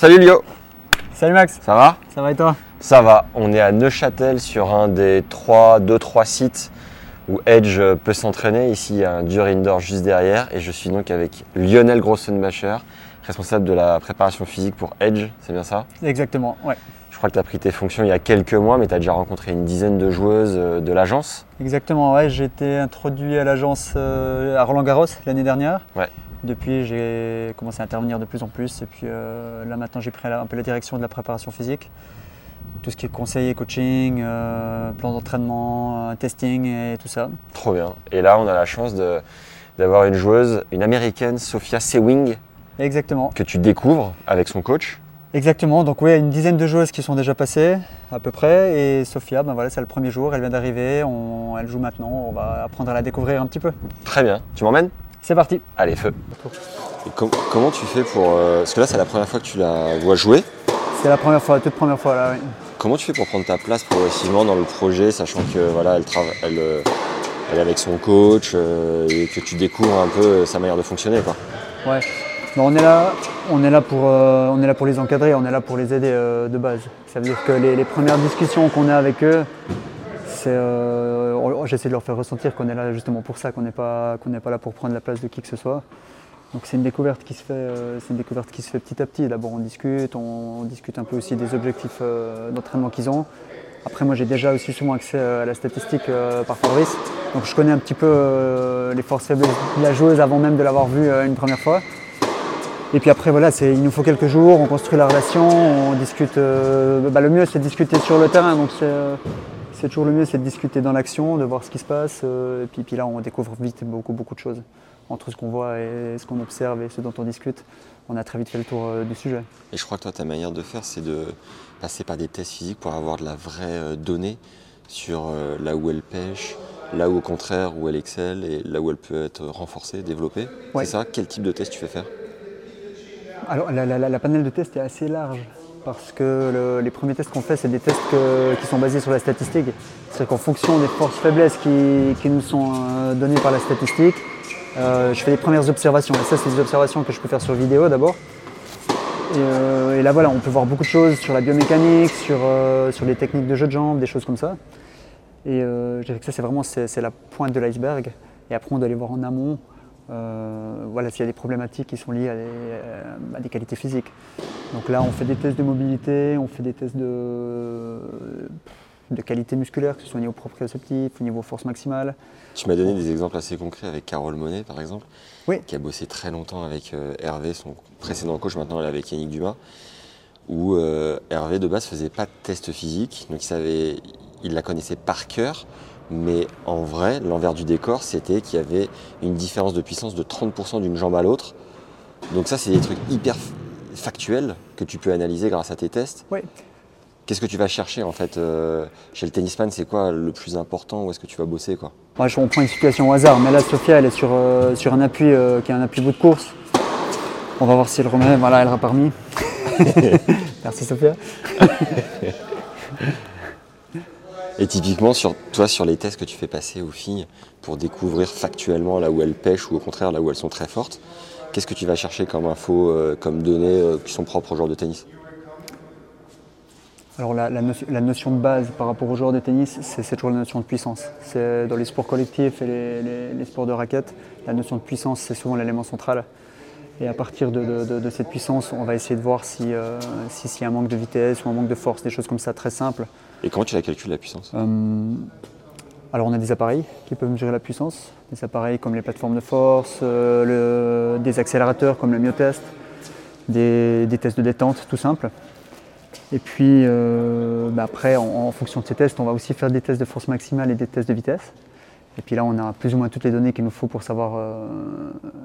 Salut Lio, Salut Max, ça va? Ça va et toi? Ça va, on est à Neuchâtel sur un des 2-3 sites où Edge peut s'entraîner. Ici, il y a un dur indoor juste derrière et je suis donc avec Lionel Grossenbacher, responsable de la préparation physique pour Edge, c'est bien ça? Exactement, ouais. Je crois que tu as pris tes fonctions il y a quelques mois, mais tu as déjà rencontré une dizaine de joueuses euh, de l'agence. Exactement, ouais. J'ai été introduit à l'agence euh, à Roland Garros l'année dernière. Ouais. Depuis, j'ai commencé à intervenir de plus en plus. Et puis euh, là, maintenant, j'ai pris la- un peu la direction de la préparation physique. Tout ce qui est conseil et coaching, euh, plan d'entraînement, euh, testing et tout ça. Trop bien. Et là, on a la chance d'avoir une joueuse, une américaine, Sophia Sewing, Exactement. que tu découvres avec son coach. Exactement. Donc, oui, une dizaine de joueuses qui sont déjà passées, à peu près. Et Sophia, ben voilà, c'est le premier jour. Elle vient d'arriver. Elle joue maintenant. On va apprendre à la découvrir un petit peu. Très bien. Tu m'emmènes? C'est parti. Allez, feu. Et com- comment tu fais pour. euh, parce que là, c'est la première fois que tu la vois jouer. C'est la première fois, la toute première fois là. oui. Comment tu fais pour prendre ta place progressivement dans le projet, sachant que voilà, elle, elle, euh, elle est avec son coach euh, et que tu découvres un peu sa manière de fonctionner quoi? Ouais. Bon, on est là, on est là pour, euh, on est là pour les encadrer, on est là pour les aider euh, de base. Ça veut dire que les, les premières discussions qu'on a avec eux, euh, j'essaie de leur faire ressentir qu'on est là justement pour ça, qu'on n'est pas, pas là pour prendre la place de qui que ce soit. Donc c'est une découverte qui se fait, euh, c'est une découverte qui se fait petit à petit. D'abord on discute, on, discute un peu aussi des objectifs euh, d'entraînement qu'ils ont. Après moi j'ai déjà aussi souvent accès à la statistique par Fabrice, donc je connais un petit peu les forces faiblesses de la joueuse avant même de l'avoir vue une première fois. Et puis après, voilà, il nous faut quelques jours, on construit la relation, on discute. bah, le mieux, c'est de discuter sur le terrain. Donc, c'est toujours le mieux, c'est de discuter dans l'action, de voir ce qui se passe. euh, et puis, puis là, on découvre vite beaucoup, beaucoup de choses. Entre ce qu'on voit et ce qu'on observe et ce dont on discute, on a très vite fait le tour euh, du sujet. Et je crois que toi, ta manière de faire, c'est de passer par des tests physiques pour avoir de la vraie euh, donnée sur là où elle pêche, là où au contraire où elle excelle et là où elle peut être renforcée, développée. Ouais. C'est ça? Quel type de test tu fais faire? Alors, la, la- la- la panel de tests est assez large parce que le- les premiers tests qu'on fait, c'est des tests qui sont basés sur la statistique. C'est-à-dire qu'en fonction des forces-faiblesses qui, qui nous sont euh, données par la statistique, euh, je fais les premières observations. Et ça, c'est des observations que je peux faire sur vidéo d'abord. Et, euh, là, voilà, on peut voir beaucoup de choses sur la biomécanique, sur, sur les techniques de jeu de jambes, des choses comme ça. Et je dirais que ça, c'est vraiment c'est la pointe de l'iceberg. Et après, on doit aller voir en amont euh, voilà, s'il y a des problématiques qui sont liées à des, euh, à des qualités physiques. Donc là, on fait des tests de mobilité, on fait des tests de, de qualité musculaire, que ce soit au niveau proprioceptif, au niveau force maximale. Tu m'as donné des exemples assez concrets avec Carole Monet, par exemple, Oui. qui a bossé très longtemps avec euh, Hervé, son précédent coach, maintenant elle est avec Yannick Dumas, où Hervé de base faisait pas de test physique, donc il, savait, il la connaissait par cœur, mais en vrai, l'envers du décor, c'était qu'il y avait une différence de puissance de 30% d'une jambe à l'autre. Donc ça, c'est des trucs hyper factuels que tu peux analyser grâce à tes tests. Oui. Qu'est-ce que tu vas chercher en fait euh, chez le tennisman C'est quoi le plus important Où est-ce que tu vas bosser quoi? Je- on prend une situation au hasard, mais là, Sophia, elle est sur, euh, sur un appui euh, qui est un appui bout de course. On va voir si elle remet. Voilà, elle aura parmi. Merci Sophia. Et typiquement, sur, toi, sur les tests que tu fais passer aux filles pour découvrir factuellement là où elles pêchent ou au contraire là où elles sont très fortes, qu'est-ce que tu vas chercher comme info, euh, comme données euh, qui sont propres aux joueurs de tennis? Alors la, notion, de base par rapport aux joueurs de tennis, c'est toujours la notion de puissance. Dans les sports collectifs et les sports de raquettes, la notion de puissance, c'est souvent l'élément central. Et à partir de, de- de- de cette puissance, on va essayer de voir si, euh, si- s'il y a un manque de vitesse ou un manque de force, des choses comme ça très simples. Et comment tu la calcules la puissance? Euh, alors on a des appareils qui peuvent mesurer la puissance, des appareils comme les plateformes de force, euh, le- des accélérateurs comme le myotest, des, des tests de détente tout simples. Et puis bah après, en, en fonction de ces tests, on va aussi faire des tests de force maximale et des tests de vitesse. Et puis là, on a plus ou moins toutes les données qu'il nous faut pour savoir euh,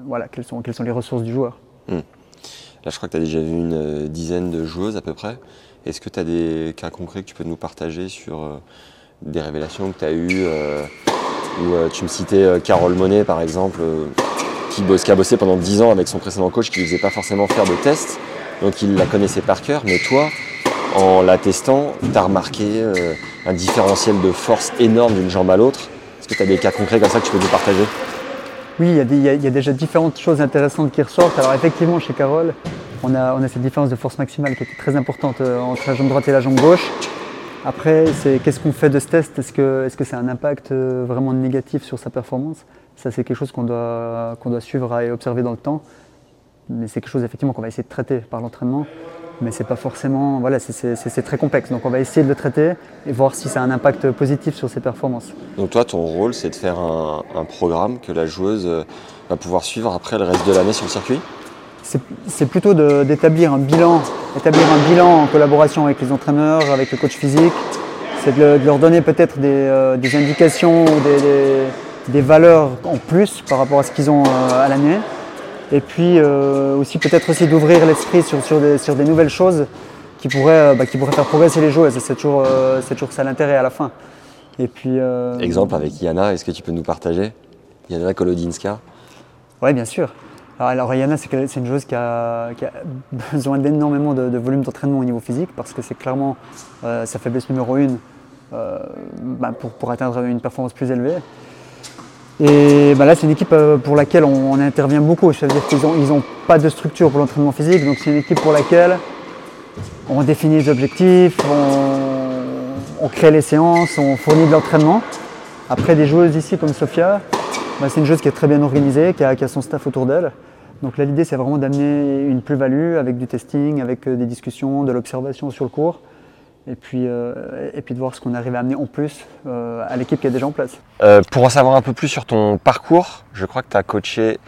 voilà, quelles, sont, les ressources du joueur. Là, je crois que tu as déjà vu une euh, dizaine de joueuses à peu près. Est-ce que tu as des cas concrets que tu peux nous partager sur euh, des révélations que tu as eues où, Tu me citais Carole Monet par exemple, qui, qui, a bossé pendant 10 ans avec son précédent coach qui ne faisait pas forcément faire de tests, donc il la connaissait par cœur. Mais toi, en la testant, tu as remarqué un différentiel de force énorme d'une jambe à l'autre. Est-ce que tu as des cas concrets comme ça que tu peux nous partager? Oui, il y, a déjà différentes choses intéressantes qui ressortent. Alors effectivement, chez Carole, on a, cette différence de force maximale qui était très importante euh, entre la jambe droite et la jambe gauche. Après, c'est qu'est-ce qu'on fait de ce test? Est-ce que c'est -ce un impact euh, vraiment négatif sur sa performance? Ça, c'est quelque chose qu'on doit, doit suivre et observer dans le temps. Mais c'est quelque chose effectivement qu'on va essayer de traiter par l'entraînement mais c'est pas forcément. Voilà, c'est très complexe. Donc on va essayer de le traiter et voir si ça a un impact positif sur ses performances. Donc toi, ton rôle, c'est de faire un, programme que la joueuse euh, va pouvoir suivre après le reste de l'année sur le circuit? C'est plutôt d'établir un bilan, établir un bilan en collaboration avec les entraîneurs, avec le coach physique. C'est de, leur donner peut-être des, euh, indications ou des, valeurs en plus par rapport à ce qu'ils ont euh, à l'année. Et puis euh, aussi peut-être aussi d'ouvrir l'esprit sur, sur, des, sur, des, nouvelles choses qui pourraient, euh, bah, qui pourraient faire progresser les joueurs. C'est toujours, euh, toujours ça l'intérêt à la fin. Et puis, Exemple avec Yana, est-ce que tu peux nous partager? Yana Kolodinska Oui, bien sûr. Alors, Yana, c'est une joueuse qui a, qui a besoin d'énormément de, de, volume d'entraînement au niveau physique parce que c'est clairement sa faiblesse numéro une bah, pour, pour atteindre une performance plus élevée. Et bah là, c'est une équipe euh, pour laquelle on, intervient beaucoup. C'est-à-dire qu'ils n'ont pas de structure pour l'entraînement physique. Donc, c'est une équipe pour laquelle on définit les objectifs, on, crée les séances, on fournit de l'entraînement. Après, des joueuses ici comme Sofia, bah, c'est une joueuse qui est très bien organisée, qui a, qui a son staff autour d'elle. Donc là, l'idée, c'est vraiment d'amener une plus-value avec du testing, avec euh, des discussions, de l'observation sur le cours et puis, euh, et puis de voir ce qu'on arrive à amener en plus euh, à l'équipe qui est déjà en place. Euh, pour en savoir un peu plus sur ton parcours, je crois que tu as coaché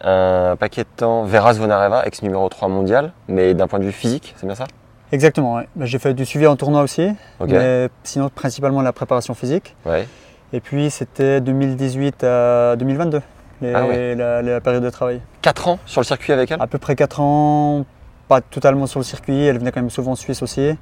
un paquet de temps Veras Vonareva, ex numéro 3 mondial, mais d'un point de vue physique, c'est bien ça? Exactement, bah, j'ai fait du suivi en tournoi aussi, mais sinon principalement la préparation physique. Ouais. Et puis c'était 2018 à 2022, ah la, la, période de travail. 4 ans sur le circuit avec elle? À peu près 4 ans, pas totalement sur le circuit, elle venait quand même souvent en Suisse aussi.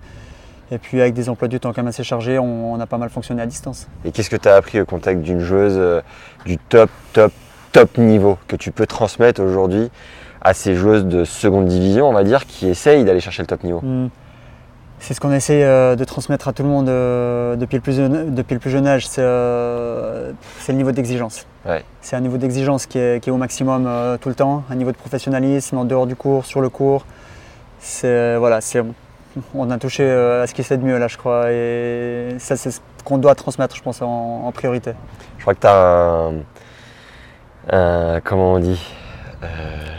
Et puis avec des emplois du temps quand même assez chargés, on, a pas mal fonctionné à distance. Et qu'est-ce que tu as appris au contact d'une joueuse euh, du top, top, top niveau que tu peux transmettre aujourd'hui à ces joueuses de seconde division, on va dire, qui essayent d'aller chercher le top niveau? Hmm. C'est ce qu'on essaye euh, de transmettre à tout le monde euh, depuis, le plus jeune, depuis le plus jeune âge, c'est le niveau d'exigence. C'est un niveau d'exigence qui est, au maximum tout le temps, un niveau de professionnalisme en dehors du cours, sur le cours. C'est voilà, on a touché euh, à ce qui c'est de mieux là, je crois. Et ça, c'est ce qu'on doit transmettre, je pense, en, priorité. Je crois que tu as un, Comment on dit euh,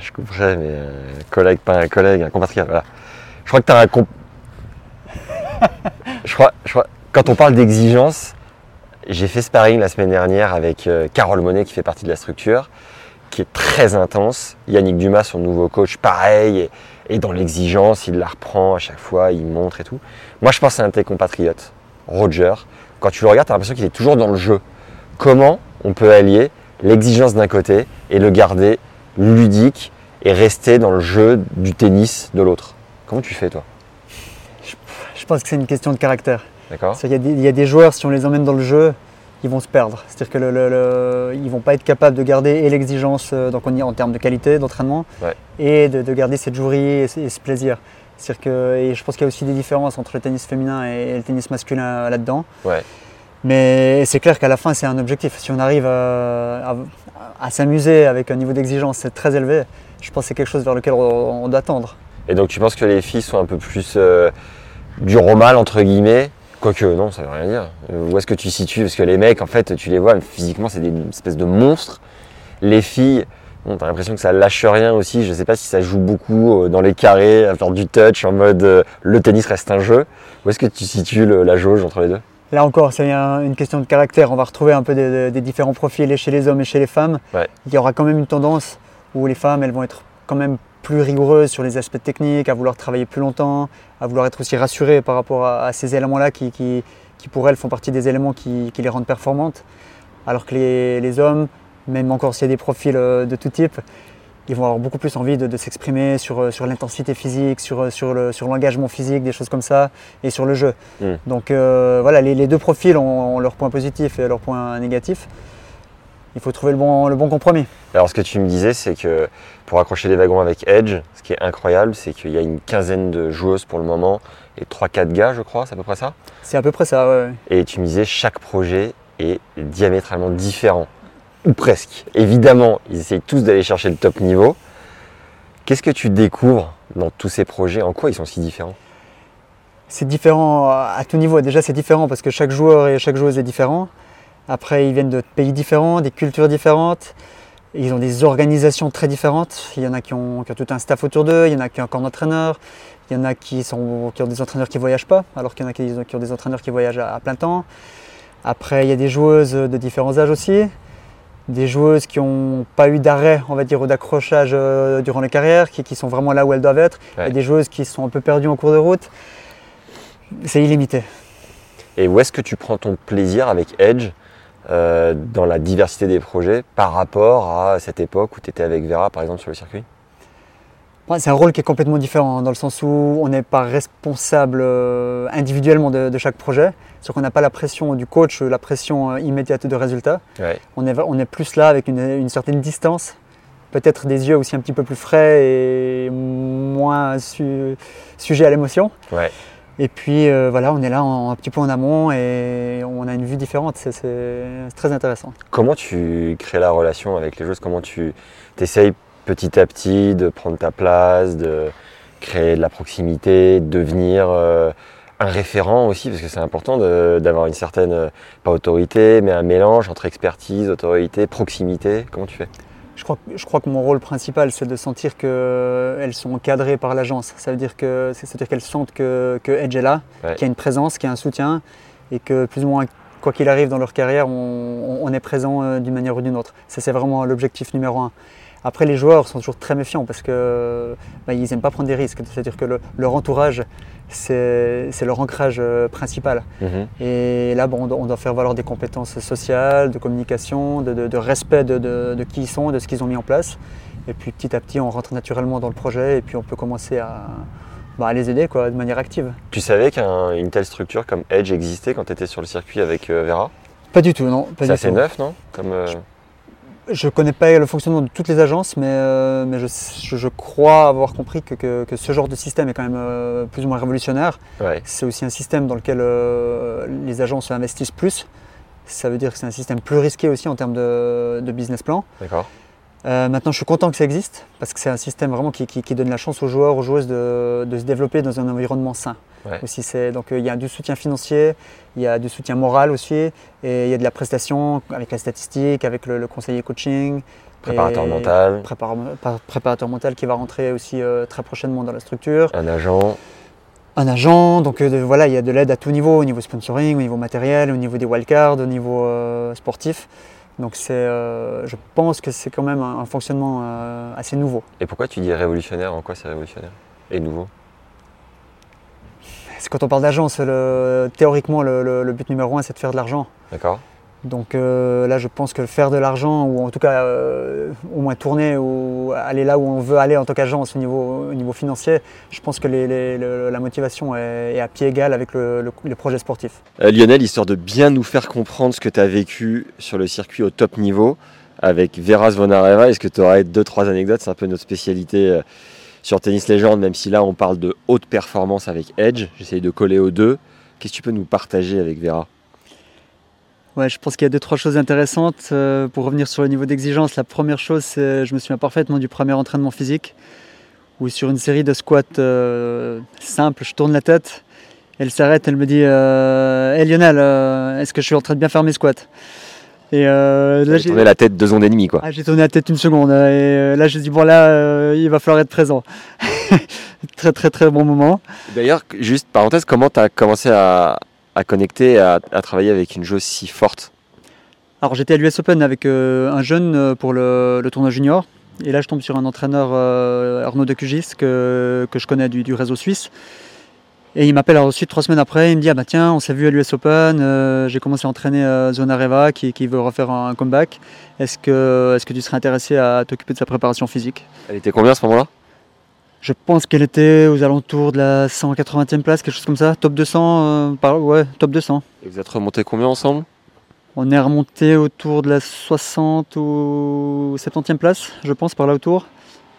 Je couperai, mais un collègue, pas un collègue, un compatriote. Voilà. Je crois que tu as un. je, crois, je crois, quand on parle d'exigence, j'ai fait sparring la semaine dernière avec euh, Carole Monet qui fait partie de la structure, qui est très intense. Yannick Dumas, son nouveau coach, pareil. Dans l'exigence, il la reprend à chaque fois, il montre et tout. Moi, je pense à un de tes compatriotes, Roger. Quand tu le regardes, tu as l'impression qu'il est toujours dans le jeu. Comment on peut allier l'exigence d'un côté et le garder ludique et rester dans le jeu du tennis de l'autre? Comment tu fais, toi? Je, pense que c'est une question de caractère. D'accord. Il y, y, a des joueurs, si on les emmène dans le jeu, ils vont se perdre. C'est-à-dire qu'ils ne vont pas être capables de garder l'exigence euh, donc on y en termes de qualité d'entraînement et de, garder cette jouerie et, ce plaisir. cest que, et je pense qu'il y a aussi des différences entre le tennis féminin et, le tennis masculin là-dedans. Mais c'est clair qu'à la fin, c'est un objectif. Si on arrive à, s'amuser avec un niveau d'exigence très élevé, je pense que c'est quelque chose vers lequel on, doit tendre. Et donc tu penses que les filles sont un peu plus euh, du romal, entre guillemets, Quoique, non, ça veut rien dire. Euh, où est-ce que tu situes? Parce que les mecs, en fait, tu les vois, physiquement, c'est des espèces de monstres. Les filles, bon, t'as l'impression que ça lâche rien aussi. Je sais pas si ça joue beaucoup euh, dans les carrés, à faire du touch, en mode euh, le tennis reste un jeu. Où est-ce que tu situes la jauge entre les deux? Là encore, c'est une question de caractère. On va retrouver un peu des, différents profils chez les hommes et chez les femmes. Il y aura quand même une tendance où les femmes, elles vont être quand même plus rigoureuse sur les aspects techniques, à vouloir travailler plus longtemps, à vouloir être aussi rassurée par rapport à, ces éléments-là qui, qui, pour elles font partie des éléments qui, les rendent performantes. Alors que les, hommes, même encore s'il y a des profils euh, de tout type, ils vont avoir beaucoup plus envie de, s'exprimer sur, euh, sur l'intensité physique, sur, euh, sur, le, sur l'engagement physique, des choses comme ça, et sur le jeu. Mm. Donc voilà, les, deux profils ont, leurs points positifs et leurs points négatifs. Il faut trouver le bon, le bon compromis. Alors ce que tu me disais, c'est que pour accrocher les wagons avec Edge, ce qui est incroyable, c'est qu'il y a une quinzaine de joueuses pour le moment et 3-4 gars, je crois, c'est à peu près ça? C'est à peu près ça, ouais. Et tu me disais, chaque projet est diamétralement différent ou presque. Évidemment, ils essayent tous d'aller chercher le top niveau. Qu'est-ce que tu découvres dans tous ces projets? En quoi ils sont si différents? C'est différent à tout niveau. Déjà, c'est différent parce que chaque joueur et chaque joueuse est différent. Après, ils viennent de pays différents, des cultures différentes. Ils ont des organisations très différentes. Il y en a qui ont, tout un staff autour d'eux, il y en a qui ont encore un entraîneur, il y en a qui, sont, qui ont des entraîneurs qui ne voyagent pas, alors qu'il y en a qui, ont des entraîneurs qui voyagent à plein temps. Après, il y a des joueuses de différents âges aussi des joueuses qui n'ont pas eu d'arrêt, on va dire, ou d'accrochage euh, durant les carrières, qui, sont vraiment là où elles doivent être, et des joueuses qui sont un peu perdues en cours de route. C'est illimité. Et où est-ce que tu prends ton plaisir avec Edge? Euh, dans la diversité des projets par rapport à cette époque où tu étais avec Vera, par exemple, sur le circuit? C'est un rôle qui est complètement différent dans le sens où on n'est pas responsable euh, individuellement de, chaque projet, c'est qu'on n'a pas la pression du coach, la pression euh, immédiate de résultat. On, est, on est plus là avec une, certaine distance, peut-être des yeux aussi un petit peu plus frais et moins sujets à l'émotion. Et puis euh, voilà, on est là un petit peu en amont et on a une vue différente, c'est très intéressant. Comment tu crées la relation avec les joueurs Comment tu essayes petit à petit de prendre ta place, de créer de la proximité, de devenir euh, un référent aussi, parce que c'est important d'avoir une certaine, euh, pas autorité, mais un mélange entre expertise, autorité, proximité. Comment tu fais? Je crois, je crois, que mon rôle principal, c'est de sentir qu'elles sont encadrées par l'agence. Ça veut dire que c'est-à-dire qu'elles sentent que, que, Edge est là, qu'il y a une présence, qu'il y a un soutien, et que plus ou moins, quoi qu'il arrive dans leur carrière, on, est présent euh, d'une manière ou d'une autre. Ça, c'est vraiment l'objectif numéro un. Après, les joueurs sont toujours très méfiants parce qu'ils bah, n'aiment pas prendre des risques. C'est-à-dire que leur entourage, c'est leur ancrage euh, principal. Mhm. Et là, bon, on, doit, faire valoir des compétences sociales, de communication, de, respect de, qui ils sont, de ce qu'ils ont mis en place. Et puis petit à petit, on rentre naturellement dans le projet et puis on peut commencer à, bah, les aider quoi, de manière active. Tu savais qu'une telle structure comme Edge existait quand tu étais sur le circuit avec euh, Vera? Pas du tout, non. C'est assez neuf, non? Comme, euh, je ne connais pas le fonctionnement de toutes les agences, mais, euh, mais je, crois avoir compris que, ce genre de système est quand même euh, plus ou moins révolutionnaire. C'est aussi un système dans lequel euh, les agences investissent plus. Ça veut dire que c'est un système plus risqué aussi en termes de, de business plan. D'accord. Euh, maintenant, je suis content que ça existe parce que c'est un système vraiment qui, donne la chance aux joueurs, aux joueuses de, se développer dans un environnement sain. Aussi, donc euh, il y a du soutien financier, il y a du soutien moral aussi, et il y a de la prestation avec la statistique, avec le, conseiller coaching. Préparateur mental. préparateur mental qui va rentrer aussi euh, très prochainement dans la structure. Un agent. Un agent, donc voilà, il y a de l'aide à tout niveau, au niveau sponsoring, au niveau matériel, au niveau des wildcards, au niveau sportif. Donc euh, je pense que c'est quand même un, fonctionnement euh, assez nouveau. Et pourquoi tu dis révolutionnaire? En quoi c'est révolutionnaire? Et nouveau? C'est quand on parle d'agence, théoriquement le, but numéro un c'est de faire de l'argent. D'accord. Donc euh, là, je pense que faire de l'argent, ou en tout cas euh, au moins tourner, ou aller là où on veut aller en tant qu'agence au niveau, au niveau financier, je pense que la motivation est, à pied égal avec le, projet sportif. Euh, Lionel, histoire de bien nous faire comprendre ce que tu as vécu sur le circuit au top niveau avec Veras Vonareva, est-ce que tu aurais deux, trois anecdotes? C'est un peu notre spécialité sur Tennis Légende, même si là on parle de haute performance avec Edge. J'essaye de coller aux deux. Qu'est-ce que tu peux nous partager avec Vera? Ouais, je pense qu'il y a deux, trois choses intéressantes. Euh, pour revenir sur le niveau d'exigence, la première chose, c'est je me souviens parfaitement du premier entraînement physique, où sur une série de squats euh, simples, je tourne la tête, elle s'arrête, elle me dit euh, Hey Lionel, est-ce que je suis en train de bien faire mes squats? Et là, j'ai tourné la tête deux secondes et demie, quoi. Ah, j'ai tourné la tête une seconde. Et là, je dis bon là, il va falloir être présent. très très très bon moment. D'ailleurs, juste parenthèse, comment tu as commencé à, à connecter, à, à travailler avec une joueuse si forte Alors j'étais à l'US Open avec euh, un jeune euh, pour le, tournoi junior. Et là je tombe sur un entraîneur, euh, Arnaud de Cugis, que, que je connais du, réseau suisse. Et il m'appelle ensuite trois semaines après, il me dit ah bah tiens on s'est vu à l'US Open, euh, j'ai commencé à entraîner euh, Zona Reva qui, qui, veut refaire un, comeback. Est-ce que, est que tu serais intéressé à t'occuper de sa préparation physique? Elle était combien à ce moment-là? Je pense qu'elle était aux alentours de la 180e place, quelque chose comme ça, top 200, par, ouais, top 200. Et vous êtes remonté combien ensemble? On est remonté autour de la 60 ou 70e place, je pense, par là autour.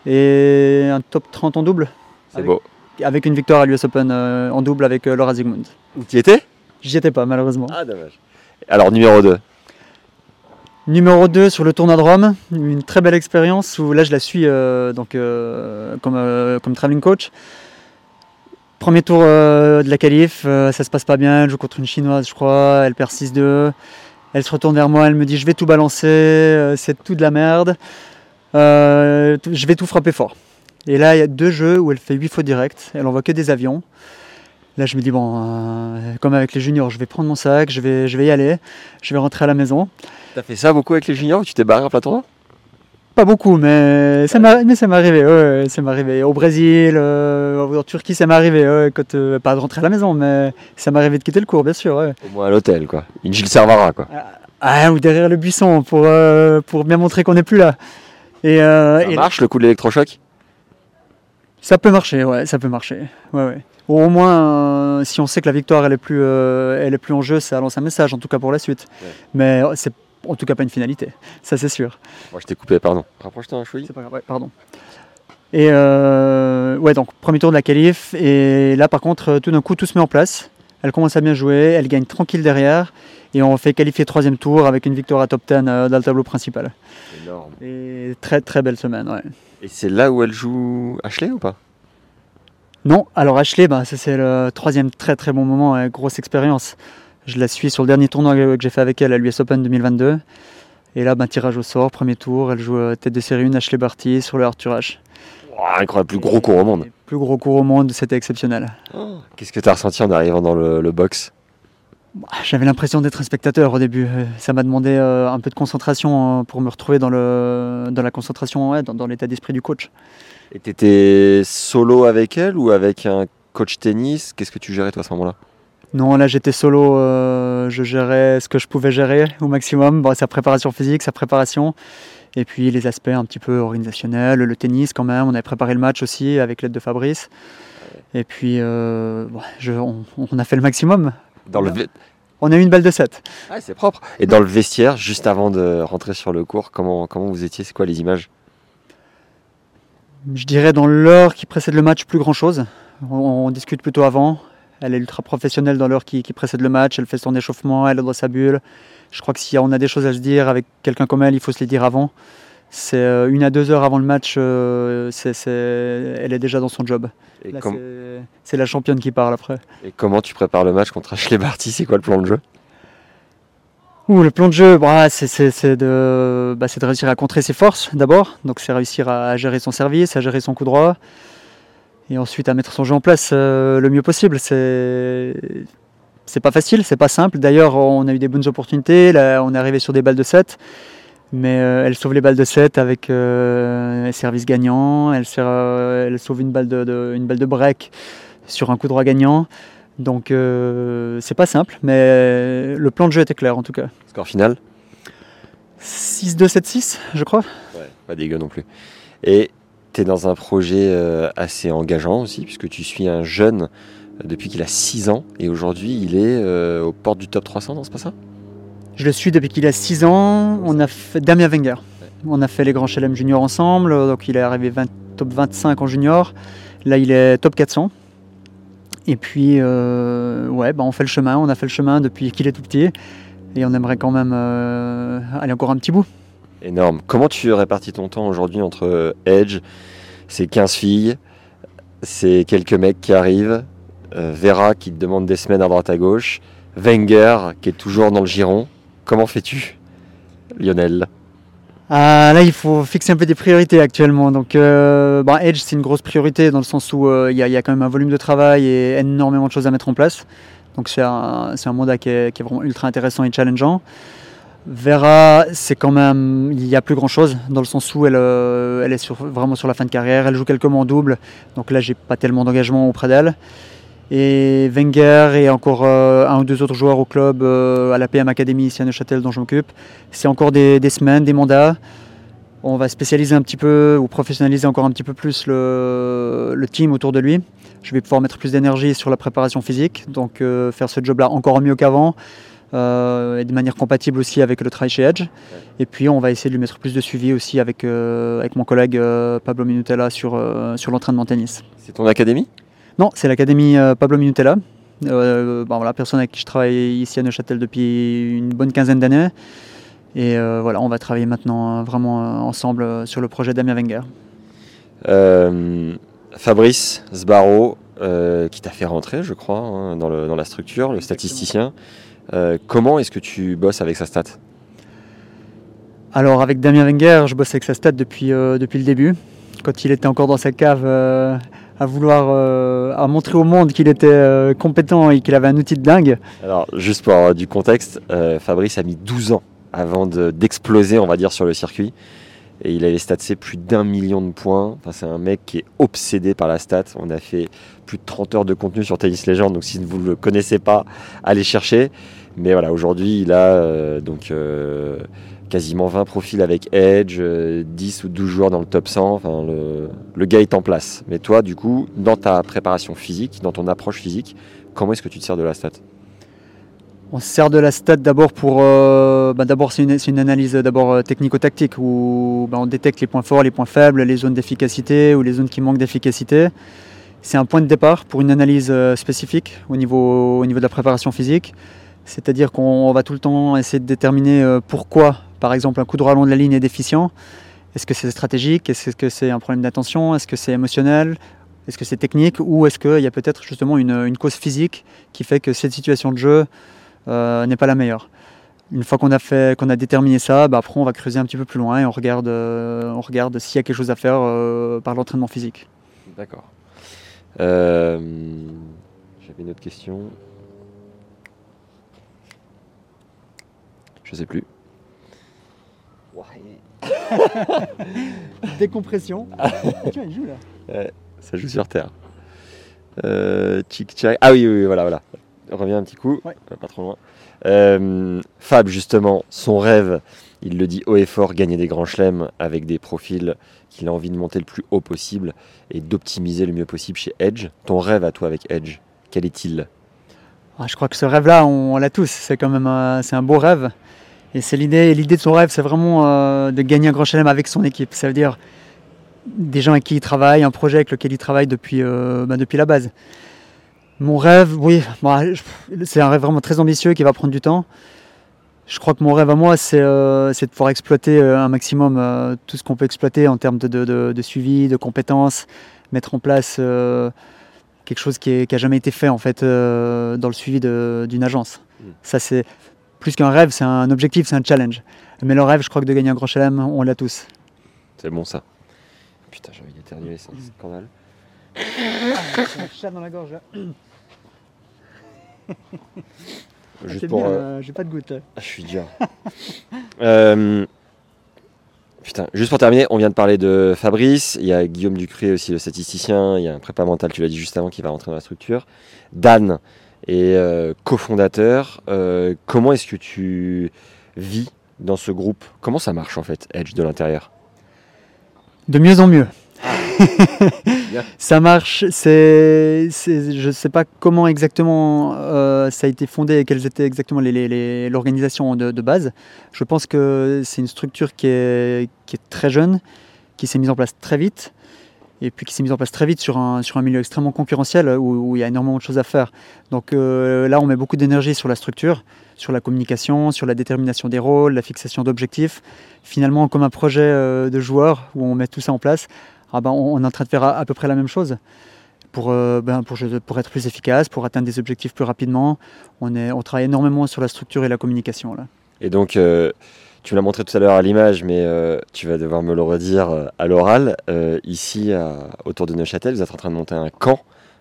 Et un top 30 en double. C'est beau avec une victoire à l'US Open euh, en double avec euh, Laura Zygmunt. Tu y étais J'y étais pas, malheureusement. Ah, dommage. Alors, numéro 2 Numéro 2 sur le tournoi de Rome, une très belle expérience où là je la suis euh, donc, comme, comme traveling coach. Premier tour de la qualif, ça se passe pas bien, elle joue contre une chinoise je crois, elle perd 6-2. Elle se retourne vers moi, elle me dit je vais tout balancer, c'est tout de la merde, je vais tout frapper fort. Et là, il y a deux jeux où elle fait 8 fautes directes, elle envoie que des avions. Là, je me dis, bon, euh, comme avec les juniors, je vais prendre mon sac, je vais, je vais y aller, je vais rentrer à la maison. T'as fait ça beaucoup avec les juniors ou tu t'es barré en plateau? Pas beaucoup, mais ça m'est arrivé. Ouais, ça m'est arrivé. Au Brésil, euh, en Turquie, ça m'est arrivé. Euh, pas de rentrer à la maison, mais ça m'est arrivé de quitter le cours, bien sûr. Au moins à l'hôtel, quoi. Une Gilles Servara, quoi. Ah, ou derrière le buisson pour, pour bien montrer qu'on n'est plus là. Et, ça marche le coup de l'électrochoc? Ça peut marcher, ouais, ça peut marcher. Ouais, ouais. Au moins, euh, si on sait que la victoire elle est plus, euh, elle est plus en jeu, ça lance un message, en tout cas pour la suite. Mais euh, c'est en tout cas pas une finalité, ça c'est sûr. Moi je t'ai coupé, pardon. Rapproche-toi un chouï. C'est pas grave, ouais, pardon. Et ouais, donc premier tour de la qualif, et là par contre, tout d'un coup tout se met en place. Elle commence à bien jouer, elle gagne tranquille derrière, et on fait qualifier troisième tour avec une victoire à top 10 dans le tableau principal. Énorme. Et très très belle semaine, ouais. Et c'est là où elle joue Ashley ou pas? Non, alors Ashley, bah, c'est le troisième très très bon moment, grosse expérience. Je la suis sur le dernier tournoi que j'ai fait avec elle à l'US Open 2022. Et là, bah, tirage au sort, premier tour, elle joue euh, tête de série 1, Ashley Barty sur le Arthur H. incroyable, plus gros cours au monde. plus gros cours au monde, c'était exceptionnel. Oh. Qu'est-ce que tu as ressenti en arrivant dans le box? Bah, j'avais l'impression d'être un spectateur au début. Euh, ça m'a demandé euh, un peu de concentration euh, pour me retrouver dans, le, dans la concentration, dans, l'état d'esprit du coach. Et tu étais solo avec elle ou avec un coach tennis? Qu'est-ce que tu gérais toi à ce moment-là? Non, là j'étais solo. je gérais ce que je pouvais gérer au maximum. sa préparation physique, sa préparation. Et puis les aspects un petit peu organisationnels, le tennis quand même. On avait préparé le match aussi avec l'aide de Fabrice. Et puis on, on, a fait le maximum. Dans le, on a eu une balle de 7. Ah, c'est propre. Et dans le vestiaire, juste avant de rentrer sur le cours, comment, comment vous étiez? C'est quoi les images? Je dirais dans l'heure qui précède le match, plus grand chose. On, discute plutôt avant. Elle est ultra professionnelle dans l'heure qui, précède le match. Elle fait son échauffement, elle est dans sa bulle. Je crois que si on a des choses à se dire avec quelqu'un comme elle, il faut se les dire avant. C'est euh, une à deux heures avant le match, euh, elle est déjà dans son job. C'est la championne qui parle après. Et comment tu prépares le match contre Ashley Barty? C'est quoi le plan de jeu? Le plan de jeu, bah, c'est de, bah, réussir à contrer ses forces d'abord. Donc c'est réussir à gérer son service, à gérer son coup droit. Et ensuite à mettre son jeu en place euh, le mieux possible. C'est pas facile, c'est pas simple. D'ailleurs, on a eu des bonnes opportunités. On est arrivé sur des balles de 7. Mais euh, elle sauve les balles de 7 avec euh, service gagnant, elle, euh, sauve une balle de break sur un coup droit gagnant. Donc c'est pas simple, mais le plan de jeu était clair en tout cas. Score final 6-2, 7-6, je crois. Ouais, pas dégueu non plus. Et tu es dans un projet assez engageant aussi, puisque tu suis un jeune depuis qu'il a 6 ans, et aujourd'hui il est aux portes du top 300, non, c'est pas ça? Je le suis depuis qu'il a 6 ans. On a fait Damien Wenger. On a fait les grands chelem juniors ensemble. Donc il est arrivé top 25 en junior. Là, il est top 400. Et puis, euh, ouais, bah, on fait le chemin. On a fait le chemin depuis qu'il est tout petit. Et on aimerait quand même euh, aller encore un petit bout. Énorme. Comment tu répartis ton temps aujourd'hui entre Edge, ces 15 filles, ces quelques mecs qui arrivent, euh, Vera qui te demande des semaines à droite à gauche, Wenger qui est toujours dans le giron? Comment fais-tu, Lionel? Ah, là, il faut fixer un peu des priorités actuellement. Donc, euh, bah, Edge, c'est une grosse priorité dans le sens où euh, il y, a quand même un volume de travail et énormément de choses à mettre en place. Donc, c'est un, un, mandat qui est, vraiment ultra intéressant et challengeant. Vera, c'est quand même, il n'y a plus grand chose dans le sens où elle, euh, elle est vraiment sur la fin de carrière. Elle joue quelques mois en double, donc là, j'ai pas tellement d'engagement auprès d'elle. Et Wenger et encore un ou deux autres joueurs au club, à la PM Academy ici à Neuchâtel dont je m'occupe. C'est encore des, semaines, des mandats. On va spécialiser un petit peu ou professionnaliser encore un petit peu plus le, le team autour de lui. Je vais pouvoir mettre plus d'énergie sur la préparation physique, donc faire ce job-là encore mieux qu'avant. Euh, et de manière compatible aussi avec le travail chez Edge. Et puis on va essayer de lui mettre plus de suivi aussi avec, euh, avec mon collègue euh, Pablo Minutella sur, sur l'entraînement tennis. C'est ton académie? Non, c'est l'académie Pablo Minutella. Bon, voilà, personne avec qui je travaille ici à Neuchâtel depuis une bonne quinzaine d'années. Et voilà, on va travailler maintenant vraiment ensemble sur le projet Damien Wenger. Fabrice Sbarro, qui t'a fait rentrer, je crois, hein, dans, le, dans, la structure, le statisticien. Euh, comment est-ce que tu bosses avec sa stat? Alors avec Damien Wenger, je bosse avec sa stat depuis, euh, depuis le début. Quand il était encore dans sa cave euh, à vouloir à montrer au monde qu'il était compétent et qu'il avait un outil de dingue. Alors juste pour avoir du contexte, Fabrice a mis 12 ans avant d'exploser, on va dire, sur le circuit. Et il avait statsé plus d'un million de points. C'est un mec qui est obsédé par la stat. On a fait plus de 30 heures de contenu sur Tennis Legend, donc si vous ne le connaissez pas, allez chercher. Mais voilà, aujourd'hui, il a euh, donc euh, quasiment 20 profils avec Edge, 10 euh, ou 12 joueurs dans le top 100. Enfin, le, gars est en place. Mais toi, du coup, dans ta préparation physique, dans ton approche physique, comment est-ce que tu te sers de la stat? On se sert de la stat d'abord pour. Bah, d'abord, c'est une, analyse d'abord technico-tactique où bah, on détecte les points forts, les points faibles, les zones d'efficacité ou les zones qui manquent d'efficacité. C'est un point de départ pour une analyse spécifique au niveau de la préparation physique. C'est-à-dire qu'on va tout le temps essayer de déterminer euh, pourquoi, par exemple, un coup de long de la ligne est déficient. Est-ce que c'est stratégique? Est-ce que c'est un problème d'attention? Est-ce que c'est émotionnel? Est-ce que c'est technique? Ou est-ce qu'il y a peut-être justement une, cause physique qui fait que cette situation de jeu euh, n'est pas la meilleure? Une fois qu'on a, fait, qu'on a déterminé ça, bah, après on va creuser un petit peu plus loin et on regarde, euh, on regarde s'il y a quelque chose à faire par l'entraînement physique. D'accord. J'avais une autre question. Je sais plus. Décompression. tu vois, il joue là. ça joue sur terre. Euh, ah oui, oui, voilà, voilà. Reviens un petit coup, pas trop loin. Euh, Fab, justement, son rêve, il le dit haut et fort, gagner des grands chelems avec des profils qu'il a envie de monter le plus haut possible et d'optimiser le mieux possible chez Edge. Ton rêve à toi avec Edge, quel est-il? Je crois que ce rêve-là, on, l'a tous. C'est quand même c'est un beau rêve. Et c'est l'idée, l'idée de son rêve, c'est vraiment euh, de gagner un grand chelem avec son équipe. Ça veut dire des gens avec qui il travaille, un projet avec lequel il travaille depuis, euh, bah, depuis la base. Mon rêve, oui, bah, c'est un rêve vraiment très ambitieux qui va prendre du temps. Je crois que mon rêve à moi, c'est euh, de pouvoir exploiter un maximum tout ce qu'on peut exploiter en termes de, de, suivi, de compétences, mettre en place quelque chose qui n'a jamais été fait en fait dans le suivi d'une agence. Mm. Ça, c'est plus qu'un rêve, c'est un objectif, c'est un challenge. Mais le rêve, je crois que de gagner un grand chelem, on l'a tous. C'est bon ça. Putain, j'ai envie d'éternuer, c'est un scandale. Ah, un chat dans la gorge là. Juste ah, pour. Bien, euh, J'ai pas de goutte. Ah, je suis dur. euh... Putain, juste pour terminer, on vient de parler de Fabrice, il y a Guillaume Ducré aussi, le statisticien, il y a un prépa mental, tu l'as dit juste avant, qui va rentrer dans la structure. Dan, et euh, cofondateur. Euh, comment est-ce que tu vis dans ce groupe? Comment ça marche en fait, Edge de l'intérieur? De mieux en mieux. ça marche, je ne sais pas comment exactement euh, ça a été fondé et quelles étaient exactement l'organisation de, base. Je pense que c'est une structure qui est, très jeune, qui s'est mise en place très vite, et puis qui s'est mise en place très vite sur un, milieu extrêmement concurrentiel où, il y a énormément de choses à faire. Donc euh, là, on met beaucoup d'énergie sur la structure, sur la communication, sur la détermination des rôles, la fixation d'objectifs. Finalement, comme un projet euh, de joueur où on met tout ça en place, ah ben, on, est en train de faire à, peu près la même chose. Pour, euh, ben, pour, être plus efficace, pour atteindre des objectifs plus rapidement, on, est, on travaille énormément sur la structure et la communication. Là. Et donc, tu me l'as montré tout à l'heure à l'image, mais euh, tu vas devoir me le redire euh, à l'oral. Euh, ici, autour de Neuchâtel, vous êtes en train de monter un camp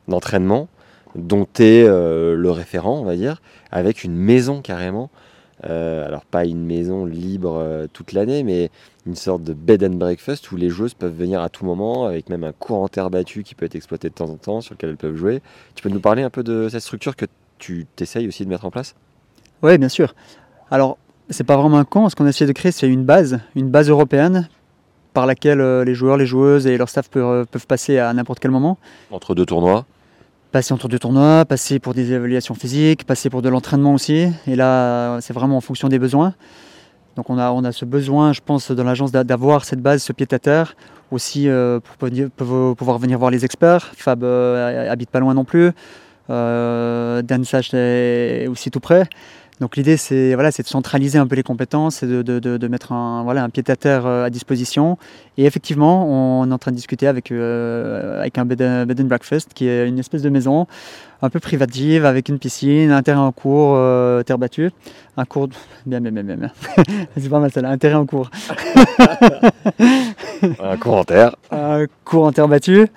d'entraînement dont tu es le référent, on va dire, avec une maison carrément. alors pas une maison libre toute l'année, mais une sorte de bed and breakfast où les joueuses peuvent venir à tout moment, avec même un cours en terre battue qui peut être exploité de temps en temps, sur lequel elles peuvent jouer. Tu peux nous parler un peu de cette structure que tu t'essayes aussi de mettre en place? Oui, bien sûr. Alors, c'est pas vraiment un camp. Ce qu'on essaie de créer, c'est une base, une base européenne par laquelle euh, les joueurs, les joueuses et leur staff peuvent, euh, peuvent passer à n'importe quel moment. Entre deux tournois? Passer entre deux tournois, passer pour des évaluations physiques, passer pour de l'entraînement aussi. Et là, c'est vraiment en fonction des besoins. Donc on a, on a ce besoin, je pense, dans l'agence d'avoir cette base, ce pied-à-terre, aussi euh, pour pouvoir venir voir les experts. Fab habite pas loin non plus. Dan Sach est aussi tout près. Donc l'idée, c'est voilà, de centraliser un peu les compétences et de, de, de, mettre un, voilà, un pied-à-terre euh, à disposition. Et effectivement, on est en train de discuter avec, euh, avec un bed, and breakfast qui est une espèce de maison un peu privative avec une piscine, un terrain en cours, euh, terre battue, un cours... Bien, bien, bien, bien. bien. c'est pas mal ça, un terrain en cours. un cours en terre. Un cours en terre battue.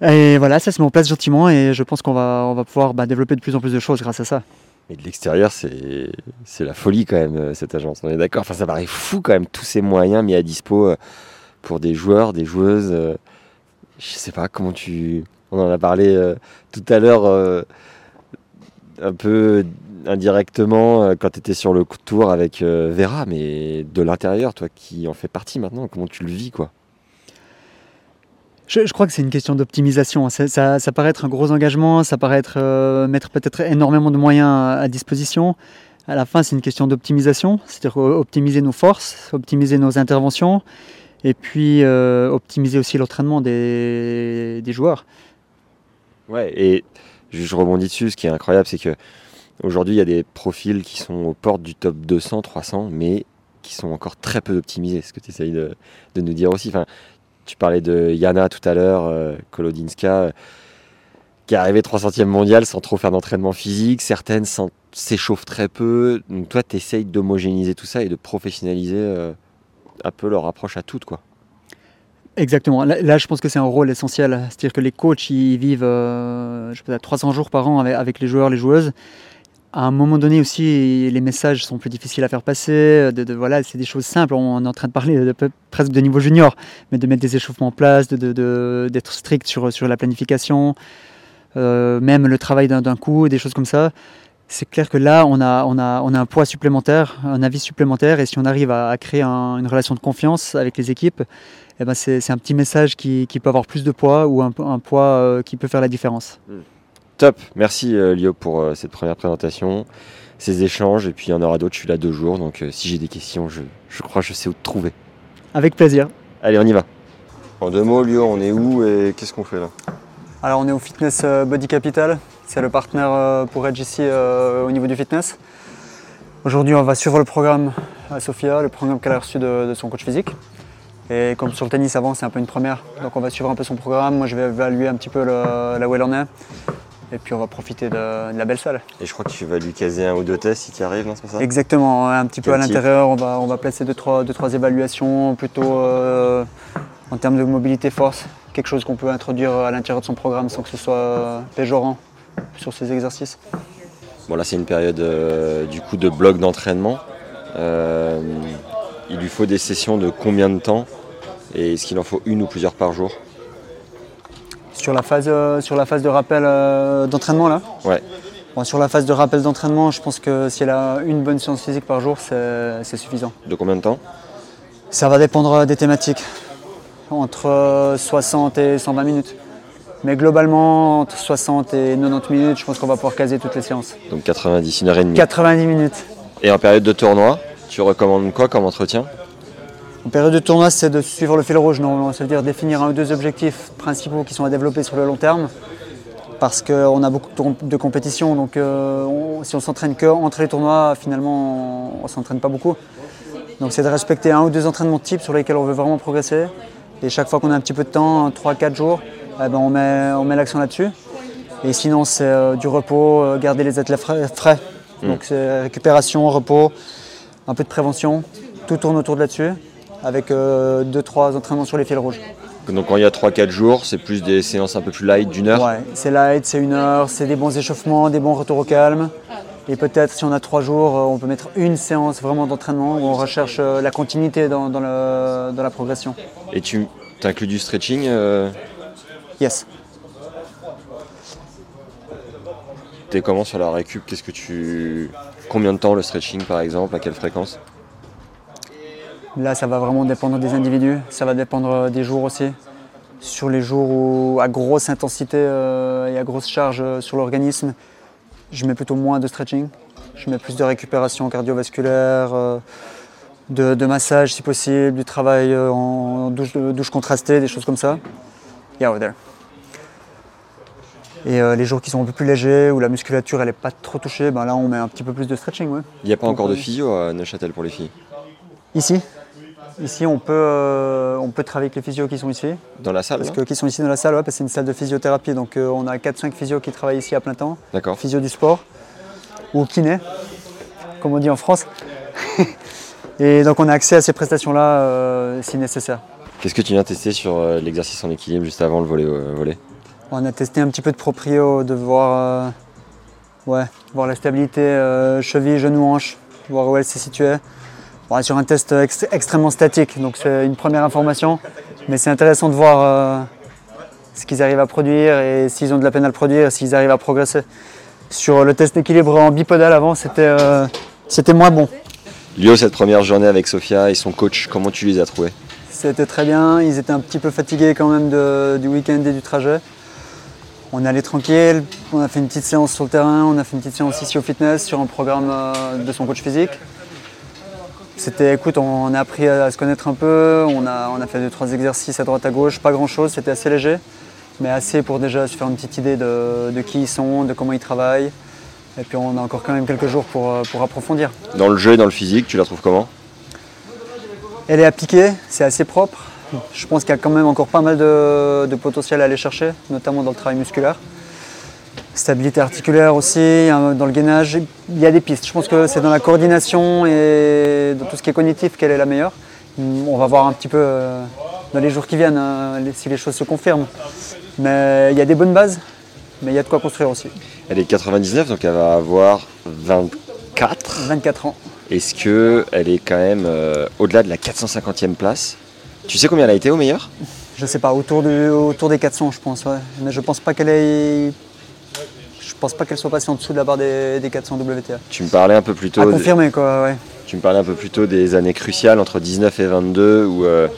Et voilà, ça se met en place gentiment et je pense qu'on va, on va pouvoir bah, développer de plus en plus de choses grâce à ça. Mais de l'extérieur, c'est la folie quand même, euh, cette agence. On est d'accord Enfin, ça paraît fou quand même, tous ces moyens mis à dispo euh, pour des joueurs, des joueuses. Euh, je sais pas comment tu. On en a parlé tout à l'heure, un peu indirectement, quand tu étais sur le tour avec Vera, mais de l'intérieur, toi qui en fais partie maintenant, comment tu le vis, quoi? Je, crois que c'est une question d'optimisation. Ça, paraît être un gros engagement, ça paraît être euh, mettre peut-être énormément de moyens à, disposition. À la fin, c'est une question d'optimisation, c'est-à-dire optimiser nos forces, optimiser nos interventions, et puis euh, optimiser aussi l'entraînement des, joueurs. Ouais, et je rebondis dessus, ce qui est incroyable, c'est que aujourd'hui, il y a des profils qui sont aux portes du top 200, 300, mais qui sont encore très peu optimisés, ce que tu essayes de, de, nous dire aussi. Enfin, tu parlais de Yana tout à l'heure, euh, Kolodinska, euh, qui est arrivée 300e mondiale sans trop faire d'entraînement physique. Certaines s'échauffent très peu. Donc toi, tu essayes d'homogénéiser tout ça et de professionnaliser euh, un peu leur approche à toutes. quoi. Exactement. Là, je pense que c'est un rôle essentiel. C'est-à-dire que les coachs, ils vivent je sais 300 jours par an avec les joueurs, les joueuses à un moment donné aussi, les messages sont plus difficiles à faire passer. De, voilà, c'est des choses simples. On est en train de parler presque de niveau junior, mais de mettre des échauffements en place, d'être strict sur, sur la planification, euh, même le travail d'un coup, des choses comme ça. C'est clair que là, on a, on, a, on a un poids supplémentaire, un avis supplémentaire, et si on arrive à, créer une relation de confiance avec les équipes, eh ben c'est un petit message qui, qui, peut avoir plus de poids ou un, un poids euh, qui peut faire la différence. Hmm. Top, merci euh, Lio pour euh, cette première présentation, ces échanges, et puis il y en aura d'autres, je suis là deux jours, donc euh, si j'ai des questions, je, crois que je sais où te trouver. Avec plaisir. Allez, on y va. En deux mots, Lio, on est où et qu'est-ce qu'on fait là? Alors on est au Fitness Body Capital, c'est le partenaire pour Edge ici au niveau du fitness. Aujourd'hui, on va suivre le programme à Sofia, le programme qu'elle a reçu de, son coach physique. Et comme sur le tennis avant, c'est un peu une première. Donc on va suivre un peu son programme. Moi, je vais évaluer un petit peu là où elle en est. Et puis on va profiter de, la belle salle. Et je crois que tu vas lui caser un ou deux tests si tu arrives, non c'est ça? Exactement, un petit peu à l'intérieur, on va, on va placer deux trois, deux, trois évaluations plutôt euh, en termes de mobilité force, quelque chose qu'on peut introduire à l'intérieur de son programme sans que ce soit péjorant sur ces exercices. Bon là c'est une période euh, du coup de bloc d'entraînement. Euh, il lui faut des sessions de combien de temps? Et est-ce qu'il en faut une ou plusieurs par jour? Sur la phase, euh, sur la phase de rappel euh, d'entraînement là Ouais. sur la phase de rappel d'entraînement, je pense que si elle a une bonne séance physique par jour, c'est suffisant. De combien de temps Ça va dépendre des thématiques. Entre 60 et 120 minutes. Mais globalement, entre 60 et 90 minutes, je pense qu'on va pouvoir caser toutes les séances. Donc 90, une heure et demie. 90 minutes. Et en période de tournoi, tu recommandes quoi comme entretien en période de tournoi, c'est de suivre le fil rouge, non ça veut dire définir un ou deux objectifs principaux qui sont à développer sur le long terme, parce qu'on a beaucoup de compétitions, donc euh, si on s'entraîne que entre les tournois, finalement, on ne s'entraîne pas beaucoup. Donc c'est de respecter un ou deux entraînements types sur lesquels on veut vraiment progresser. Et chaque fois qu'on a un petit peu de temps, 3-4 jours, eh ben on met, on met l'accent là-dessus. Et sinon, c'est euh, du repos, euh, garder les athlètes frais. Hmm. Donc c'est récupération, repos, un peu de prévention. Tout tourne autour de là-dessus avec 2-3 euh, entraînements sur les fils rouges. Donc quand il y a 3-4 jours, c'est plus des séances un peu plus light d'une heure Ouais, c'est light, c'est une heure, c'est des bons échauffements, des bons retours au calme. Et peut-être si on a trois jours, euh, on peut mettre une séance vraiment d'entraînement où on recherche euh, la continuité dans, dans le- dans la progression. Et tu inclus du stretching euh, Yes. T'es comment sur la récup? Qu'est-ce que tu. Combien de temps le stretching par exemple? À quelle fréquence? Là, ça va vraiment dépendre des individus, ça va dépendre des jours aussi. Sur les jours où, à grosse intensité euh, et à grosse charge euh, sur l'organisme, je mets plutôt moins de stretching. Je mets plus de récupération cardiovasculaire, euh, de, de massage si possible, du travail en douche, douche contrastée, des choses comme ça. Yeah, over there. Et euh, les jours qui sont un peu plus légers, où la musculature elle n'est pas trop touchée, ben là on met un petit peu plus de stretching. Ouais. Il n'y a pas encore de physio à Neuchâtel pour les filles? Ici, ici on peut, euh, on peut travailler avec les physios qui sont ici. Dans la salle Parce que qui sont ici dans la salle, ouais, parce que c'est une salle de physiothérapie. Donc euh, on a 4-5 physios qui travaillent ici à plein temps. D'accord. Physio du sport ou kiné, comme on dit en France. Et donc on a accès à ces prestations-là euh, si nécessaire. Qu'est-ce que tu viens tester sur l'exercice en équilibre juste avant le volet, volet? On a testé un petit peu de proprio, de voir, ouais, voir la stabilité cheville, genou, hanche, voir où elle s'est située. Sur un test ex- extrêmement statique, donc c'est une première information, mais c'est intéressant de voir euh, ce qu'ils arrivent à produire et s'ils ont de la peine à le produire, s'ils arrivent à progresser. Sur le test d'équilibre en bipodal avant, c'était euh, moins bon. Lio, cette première journée avec Sofia et son coach, comment tu les as trouvés? C'était très bien, ils étaient un petit peu fatigués quand même de- du week-end et du trajet. On est allé tranquille, on a fait une petite séance sur le terrain, on a fait une petite séance ici au fitness sur un programme euh, de son coach physique. C'était, écoute, on a appris à se connaître un peu, on a, on a fait deux, trois exercices à droite à gauche, pas grand chose, c'était assez léger, mais assez pour déjà se faire une petite idée de, de qui ils sont, de comment ils travaillent. Et puis on a encore quand même quelques jours pour, euh, pour approfondir. Dans le jeu et dans le physique, tu la trouves comment? Elle est appliquée, c'est assez propre. Je pense qu'il y a quand même encore pas mal de, de potentiel à aller chercher, notamment dans le travail musculaire. Stabilité articulaire aussi, hein, dans le gainage, il y a des pistes. Je pense que c'est dans la coordination et dans tout ce qui est cognitif qu'elle est la meilleure. On va voir un petit peu euh, dans les jours qui viennent hein, si les choses se confirment. Mais il y a des bonnes bases, mais il y a de quoi construire aussi. Elle est 99, donc elle va avoir 24. 24 ans. Est-ce qu'elle est quand même euh, au-delà de la 450e place? Tu sais combien elle a été au meilleur? Je sais pas, autour, du- autour des 400 je pense, ouais. Mais je pense pas qu'elle ait... Je pense pas qu'elle soit passée en dessous de la barre des, des 400 WTA. Tu me parlais un peu plus À tôt. confirmer quoi, ouais. Tu me parlais un peu plus tôt des années cruciales entre 19 et 22 où euh,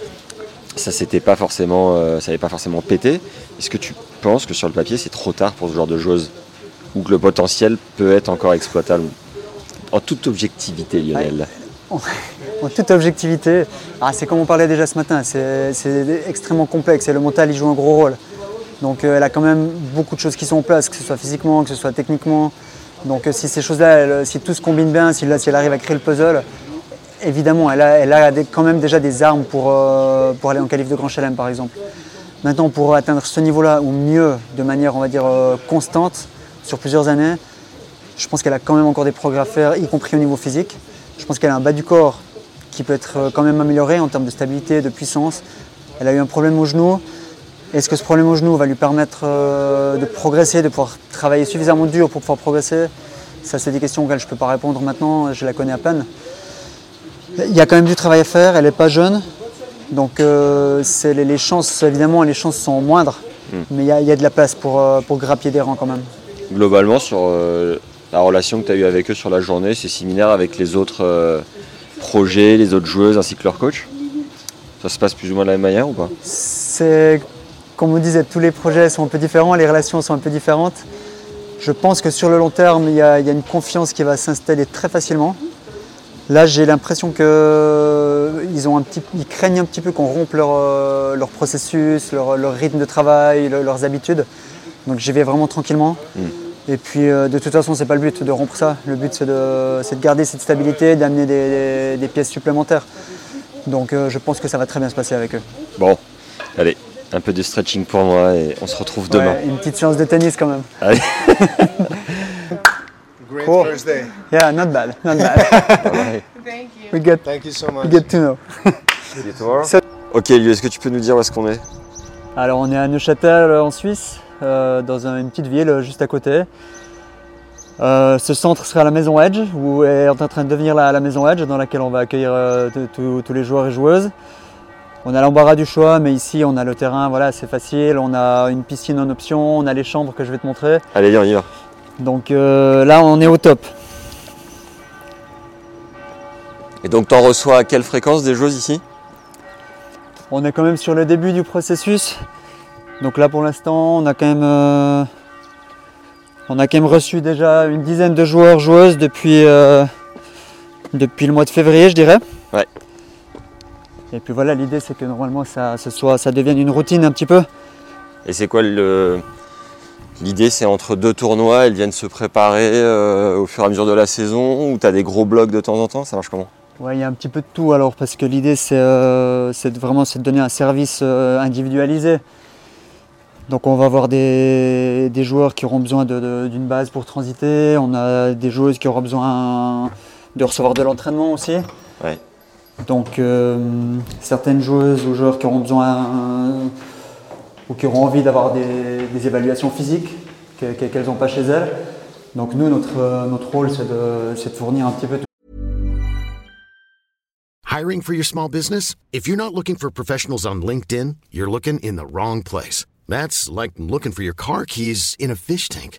ça s'était pas forcément, euh, ça n'avait pas forcément pété. Est-ce que tu penses que sur le papier c'est trop tard pour ce genre de joueuse ou que le potentiel peut être encore exploitable? En toute objectivité, Lionel. En toute objectivité, ah, c'est comme on parlait déjà ce matin, c'est c'est extrêmement complexe et le mental il joue un gros rôle. Donc euh, elle a quand même beaucoup de choses qui sont en place, que ce soit physiquement, que ce soit techniquement. Donc euh, si ces choses-là, elle- si tout se combine bien, si, elle arrive à créer le puzzle, évidemment, elle a, quand même déjà des armes pour, euh, aller en qualif de Grand Chelem par exemple. Maintenant, pour atteindre ce niveau-là, ou mieux, de manière, on va dire, euh, constante, sur plusieurs années, je pense qu'elle a quand même encore des progrès à faire, y compris au niveau physique. Je pense qu'elle a un bas du corps qui peut être euh, quand même amélioré en termes de stabilité, de puissance. Elle a eu un problème au genou. Est-ce que ce problème au genou va lui permettre euh, de progresser, de pouvoir travailler suffisamment dur pour pouvoir progresser? Ça, c'est des questions auxquelles je ne peux pas répondre maintenant, je la connais à peine. Il y a quand même du travail à faire, elle n'est pas jeune. Donc euh, les, les chances, évidemment, les chances sont moindres. Mais il y, a- il y a de la place pour, euh, pour grappiller des rangs quand même. Globalement, sur euh, la relation que tu as eue avec eux sur la journée, c'est similaire avec les autres projets, les autres joueuses ainsi que leur coach Ça se passe plus ou moins de la même manière ou pas? C'est, comme on disait, tous les projets sont un peu différents, les relations sont un peu différentes. Je pense que sur le long terme, il y a, il y a une confiance qui va s'installer très facilement. Là, j'ai l'impression qu'ils ont un petit, ils craignent un petit peu qu'on rompe leur, euh, leur processus, leur, leur rythme de travail, le- leurs habitudes. Donc j'y vais vraiment tranquillement. Et puis euh, de toute façon, c'est pas le but de rompre ça. Le but, c'est de, garder cette stabilité, d'amener des, des- des pièces supplémentaires. Donc euh, je pense que ça va très bien se passer avec eux. Bon, allez, un peu de stretching pour moi et on se retrouve demain. Ouais, une petite séance de tennis quand même. Allez. Great Cool. Thursday. Yeah, not bad, not bad. Thank you. we get, Thank you so much. we get to know. Ok, Liu, est-ce que tu peux nous dire où est-ce qu'on est? Alors on est à Neuchâtel en Suisse, euh, dans un- une petite ville euh, juste à côté. Euh, ce centre sera la maison Edge, où est en train de devenir la, la maison Edge, dans laquelle on va accueillir euh, tous les joueurs et joueuses. On a l'embarras du choix, mais ici on a le terrain, voilà, c'est facile. On a une piscine en option, on a les chambres que je vais te montrer. Allez, on y va. Donc euh, là, on est au top. Et donc, t'en reçois à quelle fréquence des joueuses ici? On est quand même sur le début du processus. Donc là, pour l'instant, on a quand même, euh, on a quand même reçu déjà une dizaine de joueurs joueuses depuis, euh, depuis le mois de février, je dirais. Ouais. Et puis voilà, l'idée c'est que normalement ça, ce soit, ça devienne une routine un petit peu. Et c'est quoi le. L'idée, c'est entre deux tournois, elles viennent se préparer euh, au fur et à mesure de la saison, ou t'as des gros blocs de temps en temps Ça marche comment? Ouais, il y a un petit peu de tout alors parce que l'idée c'est euh, vraiment de donner un service euh, individualisé. Donc on va avoir des, des joueurs qui auront besoin d'une base pour transiter, on a des joueuses qui auront besoin de recevoir de l'entraînement aussi. Ouais. Donc euh, certaines joueuses ou joueurs qui auront besoin euh, ou qui auront envie d'avoir des, des évaluations physiques que- que- qu'elles n'ont pas chez elles. Donc nous notre, euh, notre rôle c'est de, de fournir un petit peu Hiring for your small business? If you're not looking for professionals on LinkedIn, you're looking in the wrong place. That's like looking for your car keys in a fish tank.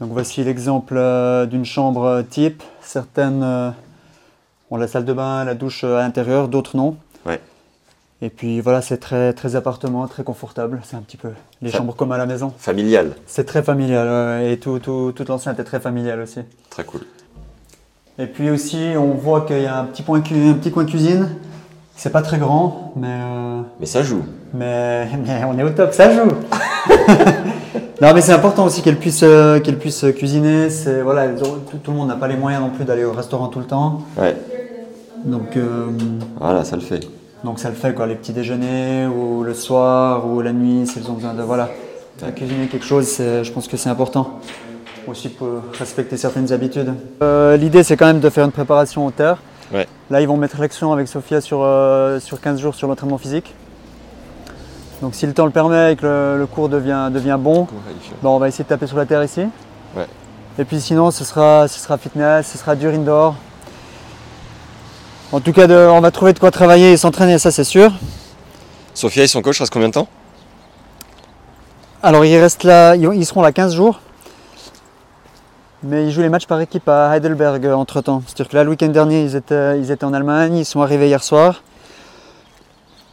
Donc voici l'exemple euh, d'une chambre euh, type. Certaines euh, ont la salle de bain, la douche à l'intérieur, d'autres non. Ouais. Et puis voilà, c'est très, très appartement, très confortable. C'est un petit peu les Ça- chambres comme à la maison. Familial. C'est très familial ouais, et tout, tout, toute l'enceinte est très familiale aussi. Très cool. Et puis aussi, on voit qu'il y a un petit, point, cu- un petit coin cuisine. C'est pas très grand, mais euh, Mais ça joue. Mais, mais on est au top, ça joue. non, mais c'est important aussi qu'elle puisse, euh, qu'elle puisse cuisiner. C'est voilà, tout, tout le monde n'a pas les moyens non plus d'aller au restaurant tout le temps. Ouais. Donc, euh, Voilà, ça le fait. donc ça le fait quoi, les petits déjeuners ou le soir ou la nuit s'ils ont besoin de voilà, cuisiner quelque chose. c'est- Je pense que c'est important aussi pour respecter certaines habitudes. Euh, L'idée c'est quand même de faire une préparation au terre. Ouais. Là, ils vont mettre l'action avec Sophia sur, euh, sur 15 jours sur l'entraînement physique. Donc, si le temps le permet et que le, le cours devient, devient bon, bon, on va essayer de taper sur la terre ici. Ouais. Et puis sinon, ce sera, ce sera fitness, ce sera dur indoor. En tout cas, de- on va trouver de quoi travailler et s'entraîner, ça c'est sûr. Sophia et son coach restent combien de temps? Alors, ils restent là, ils, ils seront là 15 jours. Mais ils jouent les matchs par équipe à Heidelberg entre temps. C'est-à-dire que là, le week-end dernier, ils étaient, ils étaient en Allemagne, ils sont arrivés hier soir.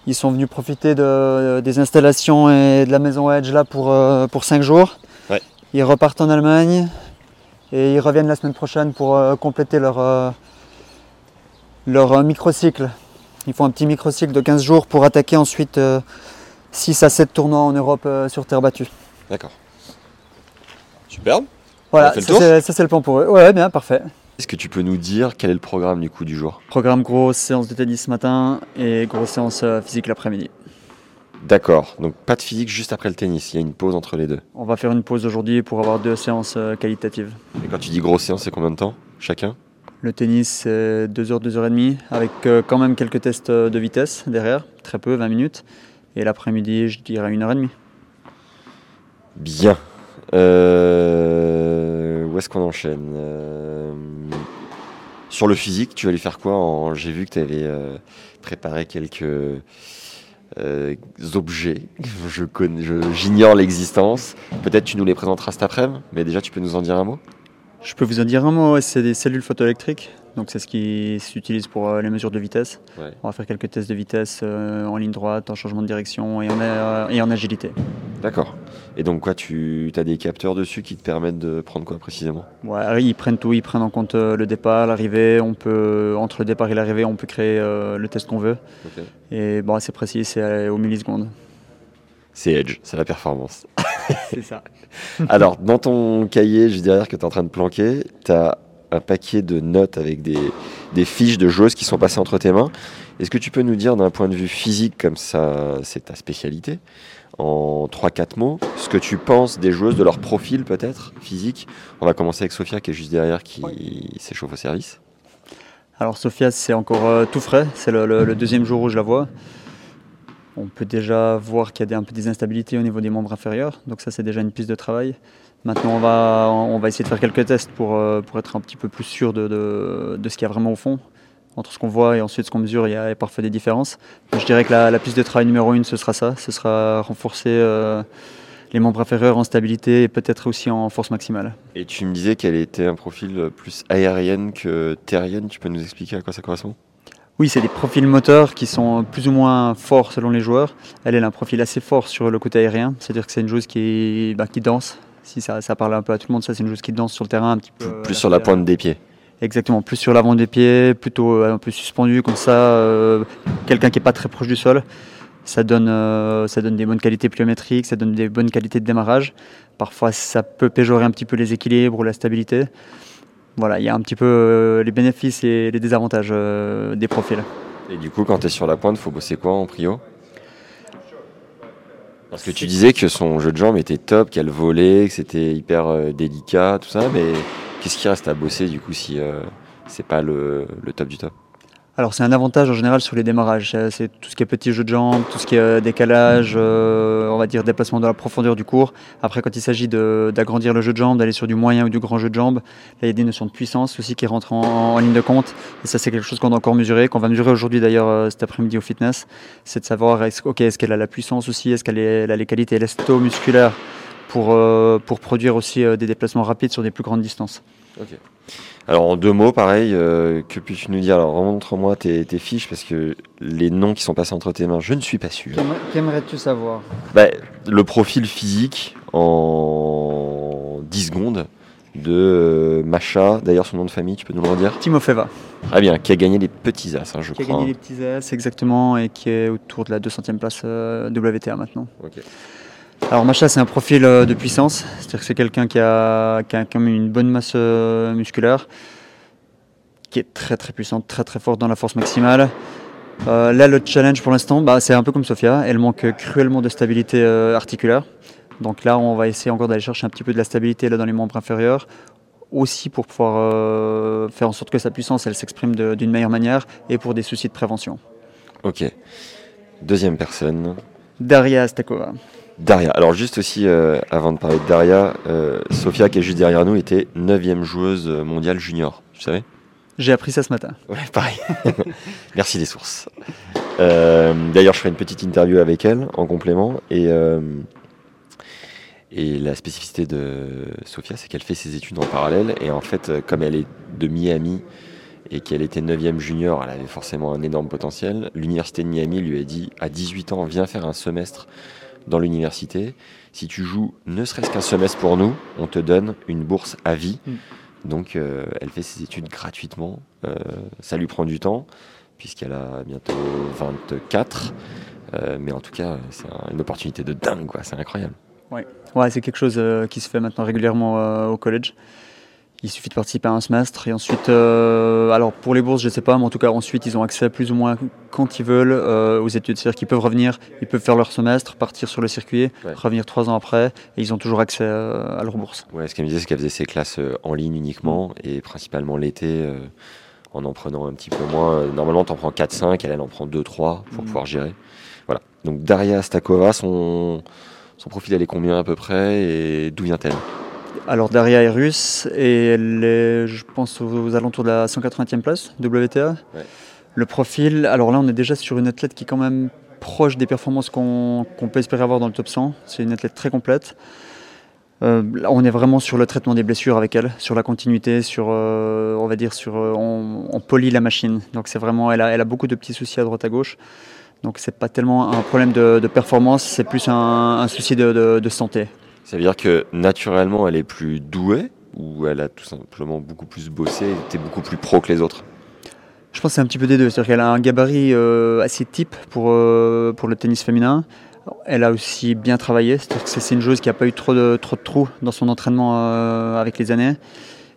Ils sont venus profiter de- des installations et de la maison Edge là pour, euh, pour 5 jours. Ouais. Ils repartent en Allemagne et ils reviennent la semaine prochaine pour euh, compléter leur, euh, leur euh, microcycle. Ils font un petit microcycle de 15 jours pour attaquer ensuite 6 à 7 tournois en Europe euh, sur terre battue. D'accord. Superbe. Voilà, ça c'est le plan pour eux. Ouais, bien, parfait. Est-ce que tu peux nous dire quel est le programme du coup du jour? Programme grosse séance de tennis ce matin et grosse séance euh, physique l'après-midi. D'accord. Donc pas de physique juste après le tennis. Il y a une pause entre les deux. On va faire une pause aujourd'hui pour avoir deux séances euh, qualitatives. Et quand tu dis grosse séance, c'est combien de temps? Chacun? Le tennis, c'est 2 heures, 2 heures et demie, avec euh, quand même quelques tests de vitesse derrière, très peu, 20 minutes. Et l'après-midi, je dirais 1 heure et demie. Bien. Euh, Où est-ce qu'on enchaîne Euh, Sur le physique, tu vas lui faire quoi. J'ai vu que tu avais euh, préparé quelques euh, objets. Je J'ignore l'existence. Peut-être tu nous les présenteras cet après-midi, mais déjà tu peux nous en dire un mot? Je peux vous en dire un mot, c'est des cellules photoélectriques. Donc c'est ce qui s'utilise pour euh, les mesures de vitesse. Ouais. On va faire quelques tests de vitesse euh, en ligne droite, en changement de direction et en, euh, et en agilité. D'accord. Et donc quoi, tu as des capteurs dessus qui te permettent de prendre quoi précisément? Ouais, ils prennent tout, ils prennent en compte le départ, l'arrivée. On peut entre le départ et l'arrivée, on peut créer le test qu'on veut. Et bon, c'est précis, c'est euh, au millisecondes. C'est Edge, c'est la performance. C'est ça. Alors, dans ton cahier, juste derrière que tu es en train de planquer, tu as un paquet de notes avec des, des fiches de joueuses qui sont passées entre tes mains. Est-ce que tu peux nous dire d'un point de vue physique, comme ça c'est ta spécialité, en 3-4 mots, ce que tu penses des joueuses, de leur profil peut-être, physique? On va commencer avec Sophia qui est juste derrière, qui s'échauffe au service. Alors Sophia, c'est encore euh, tout frais, c'est le, deuxième jour où je la vois. On peut déjà voir qu'il y a un peu des instabilités au niveau des membres inférieurs, donc ça c'est déjà une piste de travail. Maintenant on va, on va essayer de faire quelques tests pour, euh, pour être un petit peu plus sûr de, de, ce qu'il y a vraiment au fond. Entre ce qu'on voit et ensuite ce qu'on mesure, il y a parfois des différences. je dirais que la, piste de travail numéro une, ce sera ça, ce sera renforcer euh, les membres inférieurs en stabilité et peut-être aussi en force maximale. Et tu me disais qu'elle était un profil plus aérienne que terrienne, tu peux nous expliquer à quoi ça correspond? Oui, c'est des profils moteurs qui sont plus ou moins forts selon les joueurs. Elle, a un profil assez fort sur le côté aérien, c'est-à-dire que c'est une joueuse qui, bah, qui danse. Si ça, ça, parle un peu à tout le monde, ça c'est une joueuse qui danse sur le terrain un petit peu. Plus, sur la pointe des pieds. Exactement, plus sur l'avant des pieds, plutôt euh, un peu suspendu comme ça, euh, quelqu'un qui n'est pas très proche du sol. Ça donne, euh, ça donne des bonnes qualités pliométriques, ça donne des bonnes qualités de démarrage. Parfois, ça peut péjorer un petit peu les équilibres ou la stabilité voilà, il y a un petit peu euh, les bénéfices et les désavantages euh, des profils. Et du coup, quand tu es sur la pointe, il faut bosser quoi en prio? Parce que tu disais que son jeu de jambes était top, qu'elle volait, que c'était hyper euh, délicat, tout ça, mais qu'est-ce qui reste à bosser du coup si c'est pas le top du top? Alors c'est un avantage en général sur les démarrages, c'est tout ce qui est petit jeu de jambes, tout ce qui est euh, décalage, euh, on va dire déplacement dans la profondeur du cours. Après quand il s'agit d'agrandir le jeu de jambes, d'aller sur du moyen ou du grand jeu de jambes, là il y a des notions de puissance aussi qui rentrent en, ligne de compte. Et ça c'est quelque chose qu'on doit encore mesurer, qu'on va mesurer aujourd'hui d'ailleurs euh, cet après-midi au fitness. C'est de savoir est-ce est qu'elle a la puissance aussi, est-ce qu'elle a les qualités lesto-musculaires pour, pour produire aussi des déplacements rapides sur des plus grandes distances. Alors en deux mots, pareil, euh, que puis-tu nous dire? Alors remontre-moi tes, fiches parce que les noms qui sont passés entre tes mains, je ne suis pas sûr. Qu'aimerais-tu savoir? Bah, Le profil physique en 10 secondes de euh, Macha, d'ailleurs son nom de famille, tu peux nous le redire? Timofeva. Très bien, qui a gagné les petits as, hein, je crois. Qui a gagné les petits as, exactement, et qui est autour de la 200e place euh, WTA maintenant. Ok. Alors Macha, c'est un profil euh, de puissance, c'est-à-dire que c'est quelqu'un qui a, quand même une bonne masse euh, musculaire, qui est très très puissante, très très forte dans la force maximale. Euh, là, le challenge pour l'instant, bah, c'est un peu comme Sofia, elle manque cruellement de stabilité articulaire. Donc là, on va essayer encore d'aller chercher un petit peu de la stabilité là, dans les membres inférieurs, aussi pour pouvoir faire en sorte que sa puissance, elle s'exprime d'une meilleure manière, et pour des soucis de prévention. Ok. Deuxième personne. Daria Stakova. Daria. Alors juste aussi, euh, avant de parler de Daria, euh, Sofia qui est juste derrière nous était 9 joueuse mondiale junior, tu savais? J'ai appris ça ce matin. Ouais, pareil. Merci les sources. Euh, d'ailleurs, je ferai une petite interview avec elle en complément. Et, et la spécificité de Sofia, c'est qu'elle fait ses études en parallèle. Et en fait, comme elle est de Miami et qu'elle était 9 junior, elle avait forcément un énorme potentiel. L'université de Miami lui a dit à 18 ans, viens faire un semestre dans l'université. Si tu joues ne serait-ce qu'un semestre pour nous, on te donne une bourse à vie. Mm. Donc euh, elle fait ses études gratuitement. Euh, ça lui prend du temps, puisqu'elle a bientôt 24. Euh, mais en tout cas, c'est une opportunité de dingue, quoi. c'est incroyable. Ouais, ouais c'est quelque chose qui se fait maintenant régulièrement au collège. Il suffit de participer à un semestre et ensuite, euh, alors pour les bourses, je ne sais pas, mais en tout cas ensuite ils ont accès plus ou moins quand ils veulent euh, aux études. C'est-à-dire qu'ils peuvent revenir, ils peuvent faire leur semestre, partir sur le circuit, revenir trois ans après et ils ont toujours accès euh, à leur bourse. Ouais, ce qu'elle me disait, c'est qu'elle faisait ses classes en ligne uniquement et principalement l'été en en prenant un petit peu moins. Normalement, tu en prends 4-5, elle, elle en prend 2-3 pour mm. pouvoir gérer. Voilà. Donc Daria Stakova, son, son profil, elle est combien à peu près et d'où vient-elle? Alors Daria est russe et elle est, je pense, aux, alentours de la 180e place WTA. Le profil, alors là on est déjà sur une athlète qui est quand même proche des performances qu'on peut espérer avoir dans le top 100. C'est une athlète très complète. Euh, on est vraiment sur le traitement des blessures avec elle, sur la continuité, sur, euh, on va dire, sur, euh, on, polie la machine. Donc c'est vraiment, elle a, elle a beaucoup de petits soucis à droite à gauche. Donc c'est pas tellement un problème de, performance, c'est plus un, souci de santé. Ça veut dire que naturellement, elle est plus douée ou elle a tout simplement beaucoup plus bossé et était beaucoup plus pro que les autres? Je pense que c'est un petit peu des deux. C'est-à-dire qu'elle a un gabarit euh, assez type pour, euh, pour le tennis féminin. Elle a aussi bien travaillé, c'est une joueuse qui n'a pas eu trop de, trop de trous dans son entraînement avec les années.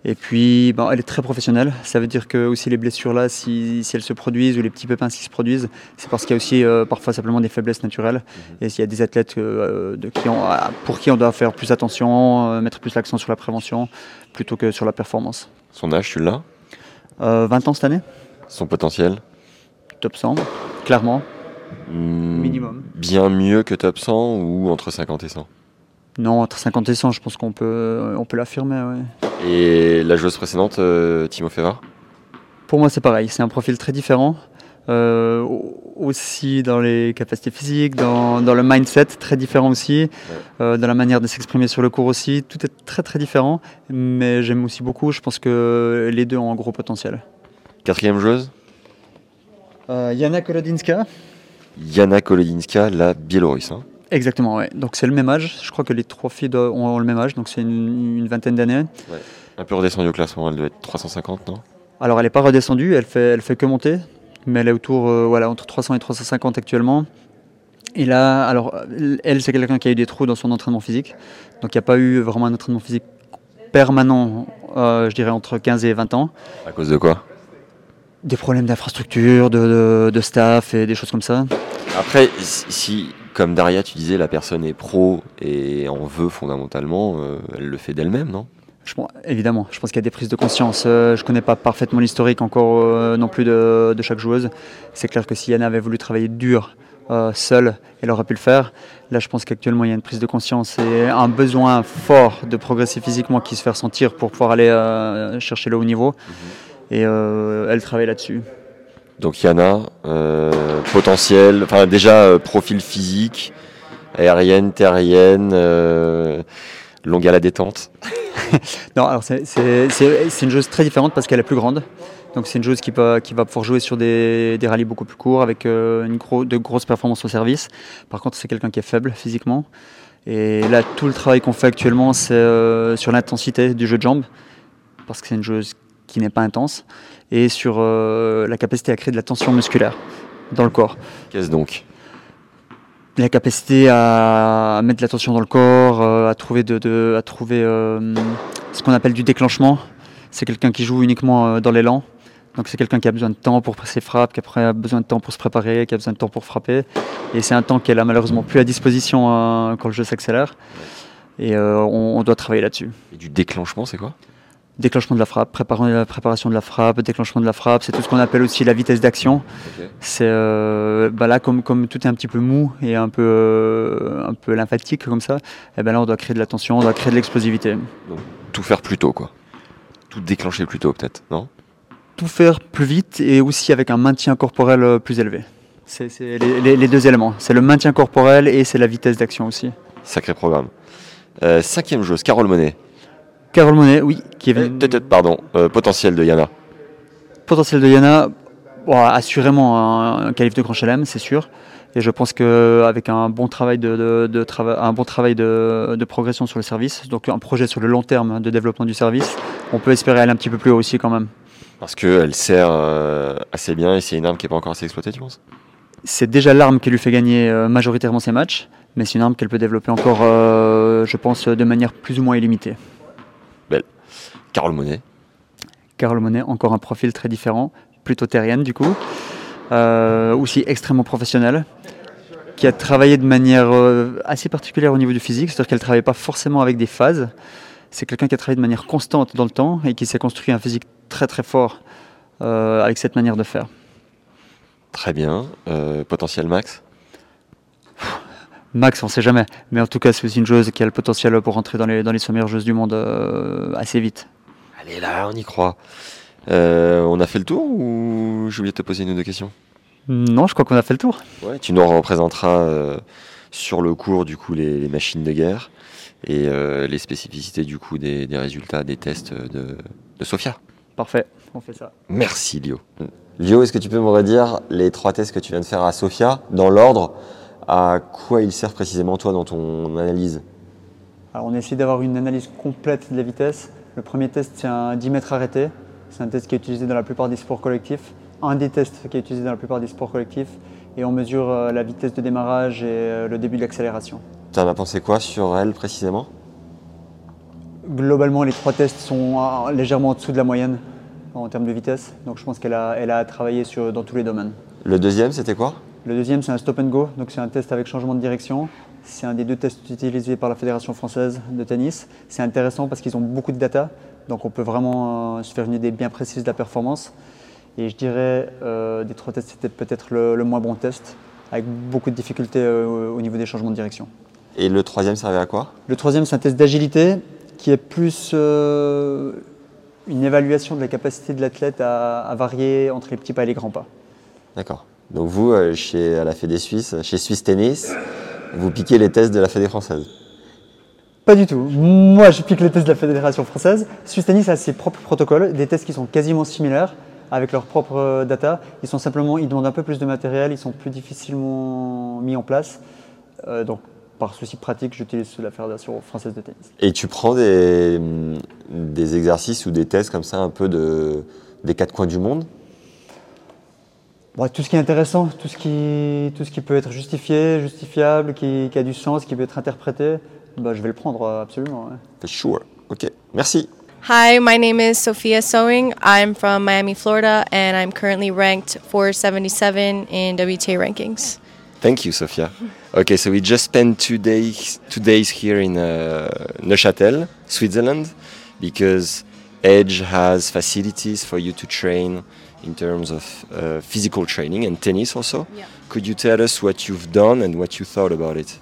Et puis, ben, elle est très professionnelle. Ça veut dire que aussi les blessures là, si, si elles se produisent ou les petits pépins qui se produisent, c'est parce qu'il y a aussi euh, parfois simplement des faiblesses naturelles. Mhm. Et s'il y a des athlètes euh, de qui ont, pour qui on doit faire plus attention, euh, mettre plus l'accent sur la prévention plutôt que sur la performance. Son âge, tu l'as? 20 ans cette année. Son potentiel? Top 100, clairement. Hmm, Minimum. Bien mieux que top 100 ou entre 50 et 100 non, entre 50 et 100, je pense qu'on peut, on peut l'affirmer. Et la joueuse précédente, euh, Timo Feva Pour moi, c'est pareil. C'est un profil très différent. Euh, aussi dans les capacités physiques, dans, le mindset, très différent aussi, euh, dans la manière de s'exprimer sur le cours aussi. Tout est très très différent, mais j'aime aussi beaucoup. Je pense que les deux ont un gros potentiel. Quatrième joueuse? Yana Kolodinska. Yana Kolodinska, la Biélorusse. Hein. Exactement, ouais. Donc c'est le même âge. Je crois que les trois filles ont le même âge, donc c'est une, vingtaine d'années. Un peu redescendue au classement, elle doit être 350, non? Alors elle n'est pas redescendue, elle fait, elle fait que monter, mais elle est autour, euh, voilà, entre 300 et 350 actuellement. Et là, alors elle, c'est quelqu'un qui a eu des trous dans son entraînement physique, donc il n'y a pas eu vraiment un entraînement physique permanent, euh, je dirais entre 15 et 20 ans. À cause de quoi? Des problèmes d'infrastructure, de, de, staff et des choses comme ça. Après, si, comme Daria, tu disais, la personne est pro et en veut fondamentalement, euh, elle le fait d'elle-même, non? Je évidemment, je pense qu'il y a des prises de conscience. Euh, je ne connais pas parfaitement l'historique encore euh, non plus de, chaque joueuse. C'est clair que si Yana avait voulu travailler dur, seule, elle aurait pu le faire. Là, je pense qu'actuellement, il y a une prise de conscience et un besoin fort de progresser physiquement qui se fait ressentir pour pouvoir aller chercher le haut niveau. Mhm. Et elle travaille là-dessus. Donc Yana, euh, potentiel, enfin déjà euh, profil physique, aérienne, terrienne, euh, longue à la détente. non, alors c'est une joueuse très différente parce qu'elle est plus grande. Donc c'est une joueuse qui, peut, qui va pouvoir jouer sur des, des rallyes beaucoup plus courts avec une de grosses performances au service. Par contre, c'est quelqu'un qui est faible physiquement. Et là, tout le travail qu'on fait actuellement, c'est sur l'intensité du jeu de jambes, parce que c'est une joueuse qui n'est pas intense et sur euh, la capacité à créer de la tension musculaire dans le corps. Qu'est-ce donc? La capacité à mettre de la tension dans le corps, euh, à trouver, de, à trouver euh, ce qu'on appelle du déclenchement. C'est quelqu'un qui joue uniquement dans l'élan. Donc c'est quelqu'un qui a besoin de temps pour ses frappes, qui a besoin de temps pour se préparer, qui a besoin de temps pour frapper. Et c'est un temps qu'elle a malheureusement plus à disposition quand le jeu s'accélère. Et on, on, doit travailler là-dessus. Et du déclenchement, c'est quoi? Déclenchement de la frappe, préparation de la frappe, déclenchement de la frappe, c'est tout ce qu'on appelle aussi la vitesse d'action. C'est euh, bah là comme, comme tout est un petit peu mou et un peu euh, un peu lymphatique comme ça, et eh ben là on doit créer de la tension, on doit créer de l'explosivité. Donc tout faire plus tôt quoi. Tout déclencher plus tôt peut-être, non? Tout faire plus vite et aussi avec un maintien corporel euh, plus élevé. C'est les, les, deux éléments. C'est le maintien corporel et c'est la vitesse d'action aussi. Sacré programme. cinquième joueuse, Carole Monet. Carole Monet, oui. Qui est euh, pardon, euh, potentiel de Yana. Potentiel de Yana, assurément un, qualif de Grand Chelem, c'est sûr. Et je pense qu'avec un bon travail, de, un bon travail de, progression sur le service, donc un projet sur le long terme de développement du service, on peut espérer aller un petit peu plus haut aussi quand même. Parce qu'elle sert euh, assez bien et c'est une arme qui n'est pas encore assez exploitée, tu penses? C'est déjà l'arme qui lui fait gagner majoritairement ses matchs, mais c'est une arme qu'elle peut développer encore, je pense, de manière plus ou moins illimitée. Carole Monet. Carole Monet, encore un profil très différent, plutôt terrienne du coup, euh, aussi extrêmement professionnelle, qui a travaillé de manière euh, assez particulière au niveau du physique, c'est-à-dire qu'elle ne travaillait pas forcément avec des phases. C'est quelqu'un qui a travaillé de manière constante dans le temps et qui s'est construit un physique très très fort euh, avec cette manière de faire. Très bien. potentiel max? Max, on ne sait jamais. Mais en tout cas, c'est aussi une joueuse qui a le potentiel pour rentrer dans les, dans les meilleures joueuses du monde assez vite. Allez là, on y croit. Euh, on a fait le tour ou j'ai oublié de te poser une ou deux questions? Non, je crois qu'on a fait le tour. Ouais, tu nous représenteras euh, sur le cours du coup les, machines de guerre et euh, les spécificités du coup des, résultats des tests de, de, Sofia. Parfait, on fait ça. Merci Lio. Lio, est-ce que tu peux me redire les trois tests que tu viens de faire à Sofia dans l'ordre? À quoi ils servent précisément toi dans ton analyse? Alors on essaie d'avoir une analyse complète de la vitesse le premier test, c'est un 10 mètres arrêté. C'est un test qui est utilisé dans la plupart des sports collectifs. Un des tests qui est utilisé dans la plupart des sports collectifs. et on mesure euh, la vitesse de démarrage et euh, le début de l'accélération. Tu en as pensé quoi sur elle précisément? Globalement, les trois tests sont euh, légèrement en dessous de la moyenne en termes de vitesse, donc je pense qu'elle a, elle a travaillé sur, dans tous les domaines. Le deuxième, c'était quoi? Le deuxième, c'est un stop and go, donc c'est un test avec changement de direction. C'est un des deux tests utilisés par la Fédération française de tennis. C'est intéressant parce qu'ils ont beaucoup de data, donc on peut vraiment euh, se faire une idée bien précise de la performance. Et je dirais, euh, des trois tests, c'était peut-être le, le moins bon test, avec beaucoup de difficultés euh, au niveau des changements de direction. Et le troisième servait à quoi? Le troisième, c'est un test d'agilité qui est plus euh, une évaluation de la capacité de l'athlète à, à varier entre les petits pas et les grands pas. D'accord. Donc vous, chez à la Fédé Suisse, chez Suisse Tennis, vous piquez les tests de la Fédé française. Pas du tout. Moi, je pique les tests de la Fédération française. Suisse Tennis a ses propres protocoles, des tests qui sont quasiment similaires, avec leurs propres euh, data. Ils sont simplement, ils demandent un peu plus de matériel, ils sont plus difficilement mis en place. Euh, donc, par souci pratique, j'utilise la Fédération française de tennis. Et tu prends des, des exercices ou des tests comme ça un peu de, des quatre coins du monde? Bon, tout ce qui est intéressant, tout ce qui, tout ce qui peut être justifié, justifiable, qui, qui a du sens, qui peut être interprété, bah, je vais le prendre euh, absolument. ouais. For sure. Ok. Merci. Hi, my name is Sophia Sewing. I'm from Miami, Florida, and I'm currently ranked 477 in WTA rankings. Thank you, Sophia. Okay, so we just spent two days two days here in uh, Neuchâtel, Switzerland, because Edge has facilities for you to train in terms of uh, physical training and tennis also. Yeah. Could you tell us what you've done and what you thought about it?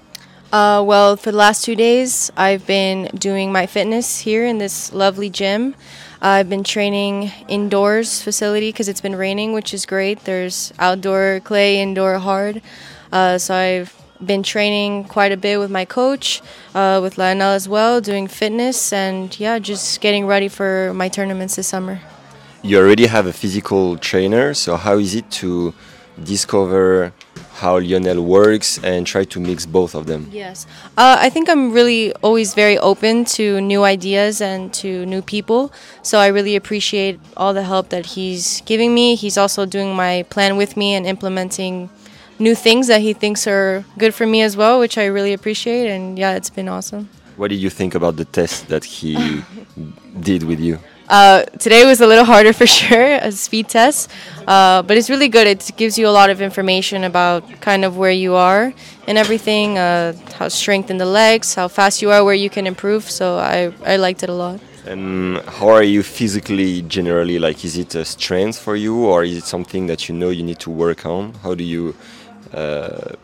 Uh, well, for the last two days, I've been doing my fitness here in this lovely gym. I've been training indoors facility because it's been raining, which is great. There's outdoor clay, indoor hard. Uh, so I've been training quite a bit with my coach, uh, with Lionel as well, doing fitness, and yeah, just getting ready for my tournaments this summer. You already have a physical trainer, so how is it to discover how Lionel works and try to mix both of them? Yes. Uh, I think I'm really always very open to new ideas and to new people. So I really appreciate all the help that he's giving me. He's also doing my plan with me and implementing new things that he thinks are good for me as well, which I really appreciate. And yeah, it's been awesome. What did you think about the test that he did with you? Uh, today was a little harder for sure, a speed test, uh, but it's really good. It gives you a lot of information about kind of where you are and everything, uh, how strength in the legs, how fast you are, where you can improve. So I, I liked it a lot. And how are you physically generally? Like, is it a strength for you, or is it something that you know you need to work on? How do you, uh,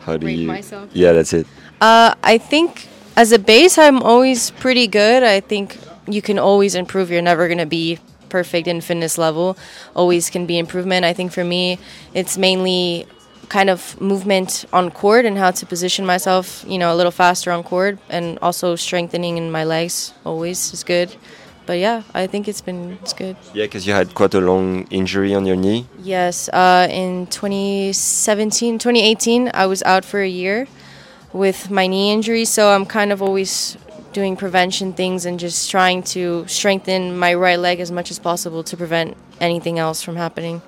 how do Rate you? myself? Yeah, that's it. Uh, I think as a base, I'm always pretty good. I think you can always improve. You're never going to be perfect in fitness level. Always can be improvement. I think for me, it's mainly kind of movement on court and how to position myself, you know, a little faster on court and also strengthening in my legs always is good. But yeah, I think it's been it's good. Yeah, because you had quite a long injury on your knee. Yes, uh, in 2017, 2018, I was out for a year with my knee injury, so I'm kind of always doing prevention things and just trying to strengthen my right leg as much as possible to prevent anything else from happening.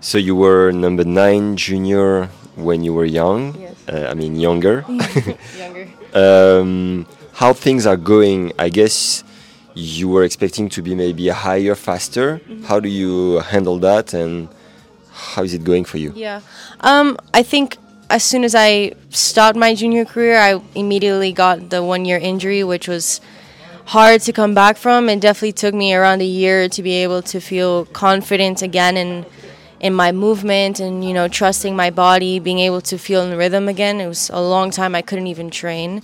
So you were number nine junior when you were young. Yes. Uh, I mean younger. Younger. um, how things are going? I guess you were expecting to be maybe higher, faster. How do you handle that, and how is it going for you? Yeah. Um, I think as soon as I stopped my junior career, I immediately got the one year injury, which was hard to come back from. It definitely took me around a year to be able to feel confident again in in my movement and you know trusting my body, being able to feel in rhythm again. It was a long time I couldn't even train.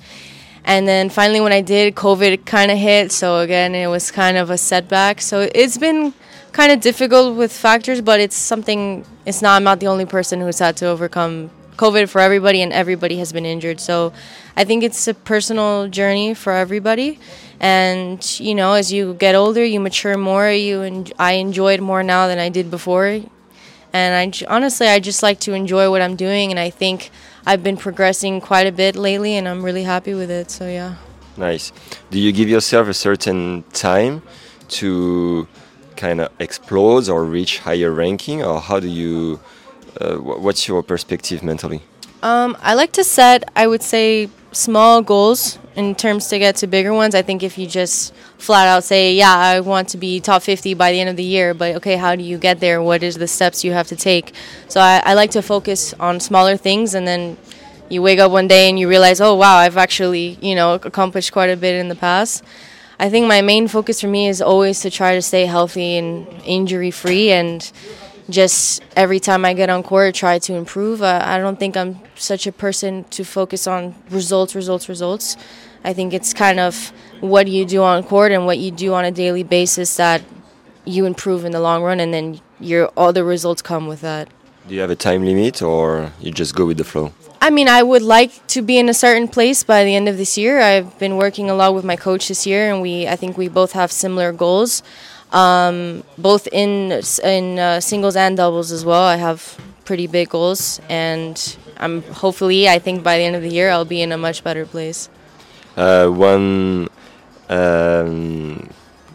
And then finally when I did, COVID kind of hit, so again it was kind of a setback. So it's been kind of difficult with factors, but it's something it's not I'm not the only person who's had to overcome COVID for everybody, and everybody has been injured. So I think it's a personal journey for everybody. And you know, as you get older, you mature more. You and I enjoy it more now than I did before. And I honestly, I just like to enjoy what I'm doing, and I think I've been progressing quite a bit lately, and I'm really happy with it. So yeah. Nice. Do you give yourself a certain time to kind of explode or reach higher ranking, or how do you uh, what's your perspective mentally? Um, I like to set, I would say, small goals in terms to get to bigger ones. I think if you just flat out say, yeah, I want to be top 50 by the end of the year, but okay, how do you get there? What is the steps you have to take? So I, I like to focus on smaller things and then you wake up one day and you realize, oh, wow, I've actually, you know, accomplished quite a bit in the past. I think my main focus for me is always to try to stay healthy and injury free and just every time I get on court, try to improve. Uh, I don't think I'm such a person to focus on results, results, results. I think it's kind of what you do on court and what you do on a daily basis that you improve in the long run, and then your all the results come with that. Do you have a time limit or you just go with the flow? I mean, I would like to be in a certain place by the end of this year. I've been working a lot with my coach this year, and we I think we both have similar goals um, both in in uh, singles and doubles as well. I have pretty big goals, and I'm hopefully I think by the end of the year I'll be in a much better place. Uh, one um,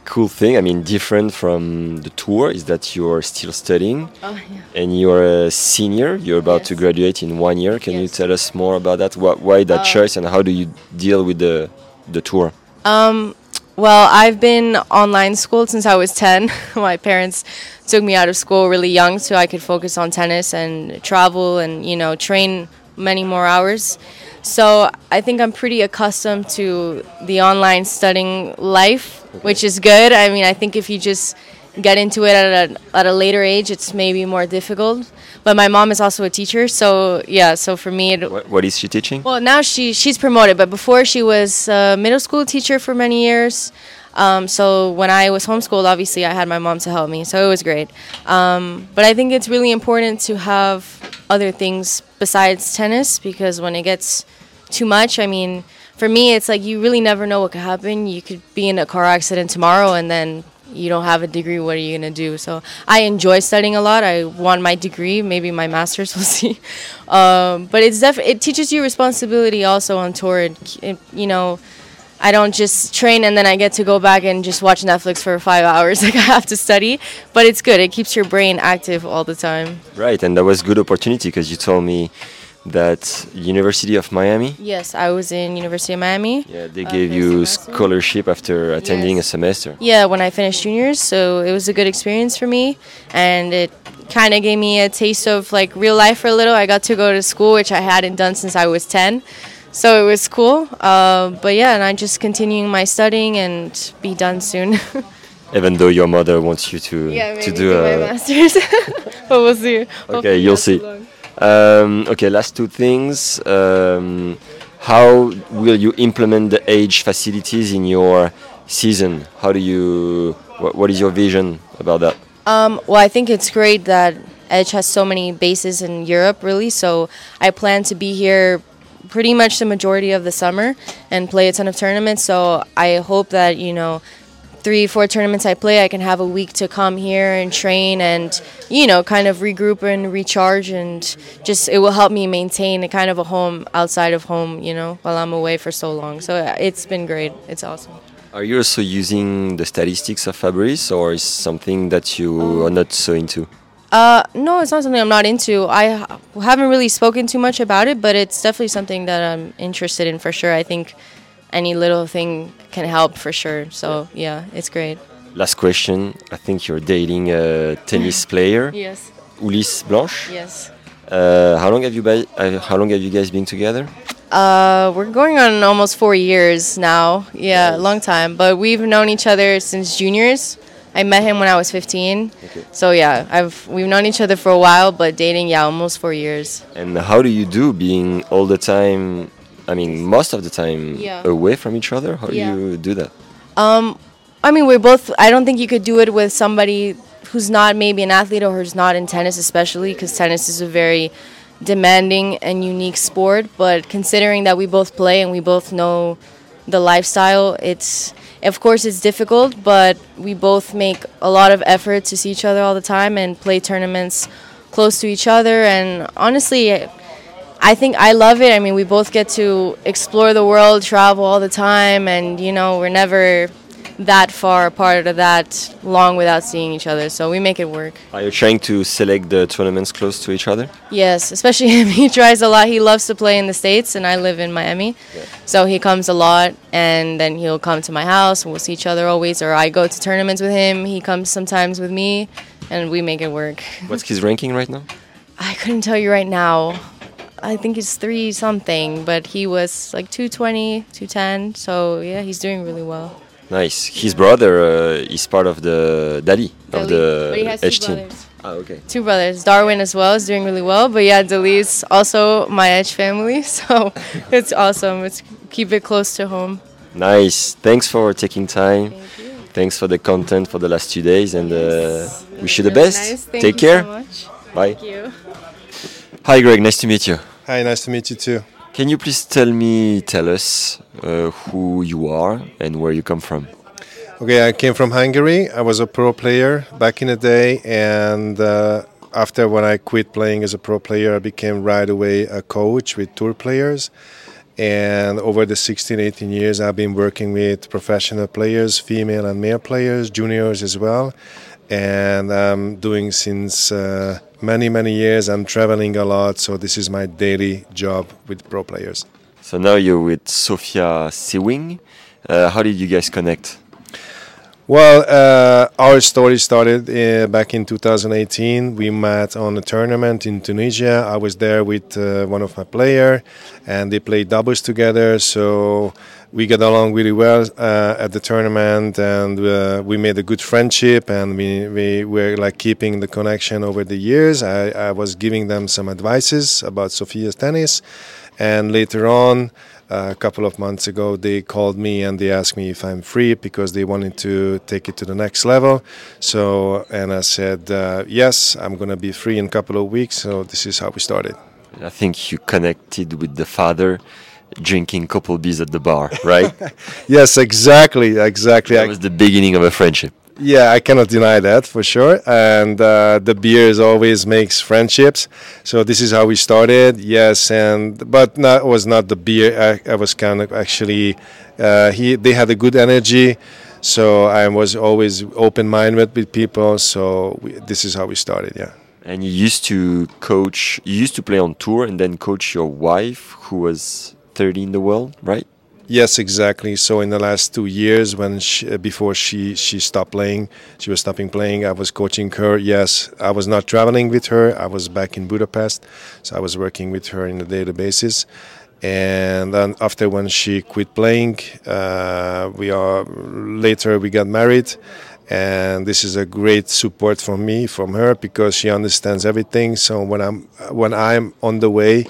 cool thing, I mean, different from the tour, is that you're still studying, Oh yeah. and you're a senior. You're about to graduate in one year. Can you tell us more about that? Wh- why that Uh, choice, and how do you deal with the the tour? Um, well, I've been online schooled since I was 10. My parents took me out of school really young so I could focus on tennis and travel and, you know, train many more hours. So I think I'm pretty accustomed to the online studying life, which is good. I mean, I think if you just get into it at a, at a later age, it's maybe more difficult. But my mom is also a teacher, so yeah, so for me, it, What, what is she teaching? well, now she she's promoted, but before she was a middle school teacher for many years. Um, so when I was homeschooled, obviously I had my mom to help me, so it was great. Um, but I think it's really important to have other things besides tennis because when it gets too much, I mean, for me, it's like you really never know what could happen. You could be in a car accident tomorrow, and then you don't have a degree. What are you gonna do? So I enjoy studying a lot. I want my degree, maybe my master's. We'll see. Um, but it's def- it teaches you responsibility also on tour. It, it, you know, I don't just train and then I get to go back and just watch Netflix for five hours. Like I have to study, but it's good. It keeps your brain active all the time. Right, and that was good opportunity because you told me that University of Miami. Yes, I was in University of Miami. Yeah, they Uh, gave a you semester? scholarship after attending Yes. a semester. Yeah, when I finished juniors, so it was a good experience for me, and it kind of gave me a taste of like real life for a little. I got to go to school, which I hadn't done since I was ten, so it was cool. Uh, but yeah, and I'm just continuing my studying and be done soon. Even though your mother wants you to to do my a masters, but we'll see. Hopefully you'll see. Um, okay, last two things. Um, how will you implement the age facilities in your season? How do you? What, what is your vision about that? Um, well, I think it's great that Edge has so many bases in Europe, really. So I plan to be here pretty much the majority of the summer and play a ton of tournaments. So I hope that, you know, three, four tournaments I play, I can have a week to come here and train and, you know, kind of regroup and recharge and just, it will help me maintain a kind of a home outside of home, you know, while I'm away for so long. So it's been great. It's awesome. Are you also using the statistics of Fabrice, or is something that you are not so into? Uh, no, it's not something I'm not into. I haven't really spoken too much about it, but it's definitely something that I'm interested in for sure. I think any little thing can help for sure. So yeah, it's great. Last question. I think you're dating a tennis player, Yes. Ulysse Blanche. Yes. Uh, how long have you bi- uh, How long have you guys been together? Uh, we're going on almost four years now. Yeah, long time. But we've known each other since juniors. I met him when I was 15. Okay. So yeah, I've we've known each other for a while, but dating, yeah, almost four years. And how do you do being all the time? I mean, most of the time Yeah. away from each other. How Yeah. do you do that? Um, I mean, we're both. I don't think you could do it with somebody who's not maybe an athlete or who's not in tennis, especially because tennis is a very demanding and unique sport. But considering that we both play and we both know the lifestyle, it's of course it's difficult, but we both make a lot of effort to see each other all the time and play tournaments close to each other. And honestly, I think I love it. I mean, we both get to explore the world, travel all the time, and you know, we're never that far apart or that long without seeing each other. So we make it work. Are you trying to select the tournaments close to each other? Yes, especially him. He tries a lot. He loves to play in the States, and I live in Miami. So he comes a lot, and then he'll come to my house, and we'll see each other always. Or I go to tournaments with him. He comes sometimes with me, and we make it work. What's his ranking right now? I couldn't tell you right now. I think he's three something, but he was like 220, 210. So yeah, he's doing really well. Nice. His brother uh, is part of the Dali of Dali. The Edge team. brothers. Ah, okay. Two brothers. Darwin as well is doing really well. But yeah, Dali's also my Edge family. So it's awesome. It's keep it close to home. Nice. Thanks for taking time. Thanks for the content for the last two days, and uh, wish you the best. nice. Thank Take you care. So much. Bye. Hi, Greg. Nice to meet you. Hi, nice to meet you too. Can you please tell me, tell us uh, who you are and where you come from? Okay, I came from Hungary. I was a pro player back in the day, and uh, after when I quit playing as a pro player, I became right away a coach with tour players. And over the 16, 18 years, I've been working with professional players, female and male players, juniors as well. And I'm doing since uh, many, many years. I'm traveling a lot, so this is my daily job with pro players. So now you're with Sofia Sewing. Uh, how did you guys connect? Well, uh, our story started uh, back in 2018. We met on a tournament in Tunisia. I was there with uh, one of my player, and they played doubles together. So we got along really well uh, at the tournament, and uh, we made a good friendship. And we, we were like keeping the connection over the years. I, I was giving them some advices about Sofia's tennis, and later on a couple of months ago they called me and they asked me if i'm free because they wanted to take it to the next level so and i said uh, yes i'm going to be free in a couple of weeks so this is how we started I think you connected with the father drinking couple beers at the bar, right? yes exactly exactly that was the beginning of a friendship. Yeah, I cannot deny that for sure. And uh, the beers always makes friendships. So this is how we started. Yes, and but not was not the beer. I, I was kind of actually. Uh, he they had a good energy, so I was always open minded with people. So we, this is how we started. Yeah. And you used to coach. You used to play on tour and then coach your wife, who was 30 in the world, right? Yes, exactly. So in the last two years, when she, before she she stopped playing, she was stopping playing. I was coaching her. Yes, I was not traveling with her. I was back in Budapest, so I was working with her on a daily basis. And then after when she quit playing, uh, we are later we got married, and this is a great support from me from her because she understands everything so when i'm when i'm on the way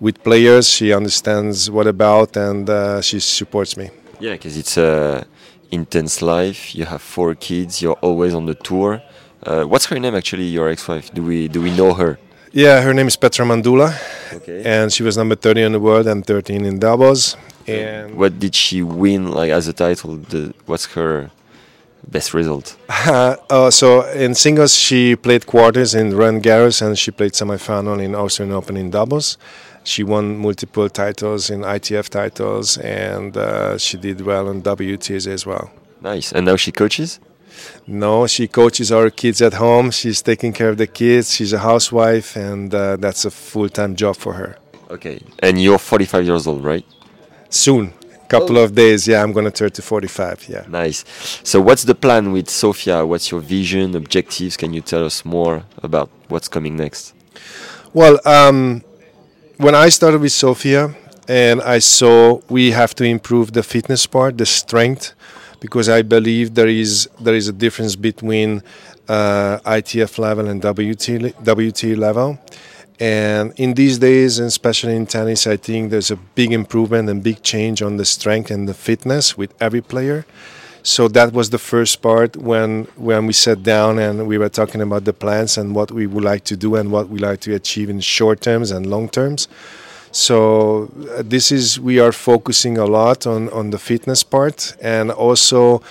with players she understands what about and uh, she supports me Yeah, because it's a intense life. You have four kids. You're always on the tour. Uh, what's her name actually? Your ex-wife? Do we do we know her? yeah her name is petra mandula Okay. and she was number 30 in the world and 13 in doubles and What did she win like as a title? The, what's her best result? uh, so in singles she played quarters in Roland Garros and she played semifinal in Australian Open in doubles. She won multiple titles in ITF titles and uh, she did well in WTs as well. Nice. And now she coaches. No, she coaches our kids at home. She's taking care of the kids. She's a housewife and uh, that's a full-time job for her. Okay. And you're 45 years old, right? Soon, couple of days. Yeah, I'm gonna turn to 45. Yeah. Nice. So what's the plan with Sofia? What's your vision, objectives? Can you tell us more about what's coming next? Well, um, when I started with Sofia, and I saw we have to improve the fitness part, the strength, because I believe there is there is a difference between uh, ITF level and WT WT level. And in these days, and especially in tennis, I think there's a big improvement and big change on the strength and the fitness with every player. So that was the first part when when we sat down and we were talking about the plans and what we would like to do and what we like to achieve in short terms and long terms. So uh, this is we are focusing a lot on on the fitness part and also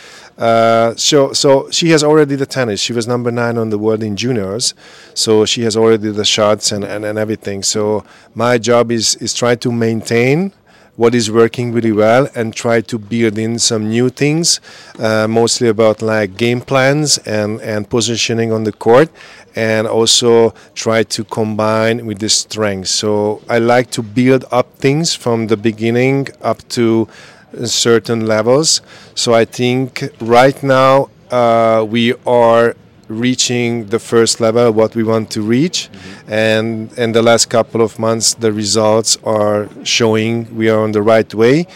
uh, so so she has already the tennis. She was number nine on the world in juniors, so she has already the shots and, and, and everything. So my job is is try to maintain what is working really well and try to build in some new things, uh, mostly about like game plans and, and positioning on the court, and also try to combine with the strength. So I like to build up things from the beginning up to certain levels. So I think right now uh, we are reaching the first level what we want to reach mm-hmm. and in the last couple of months the results are showing we are on the right way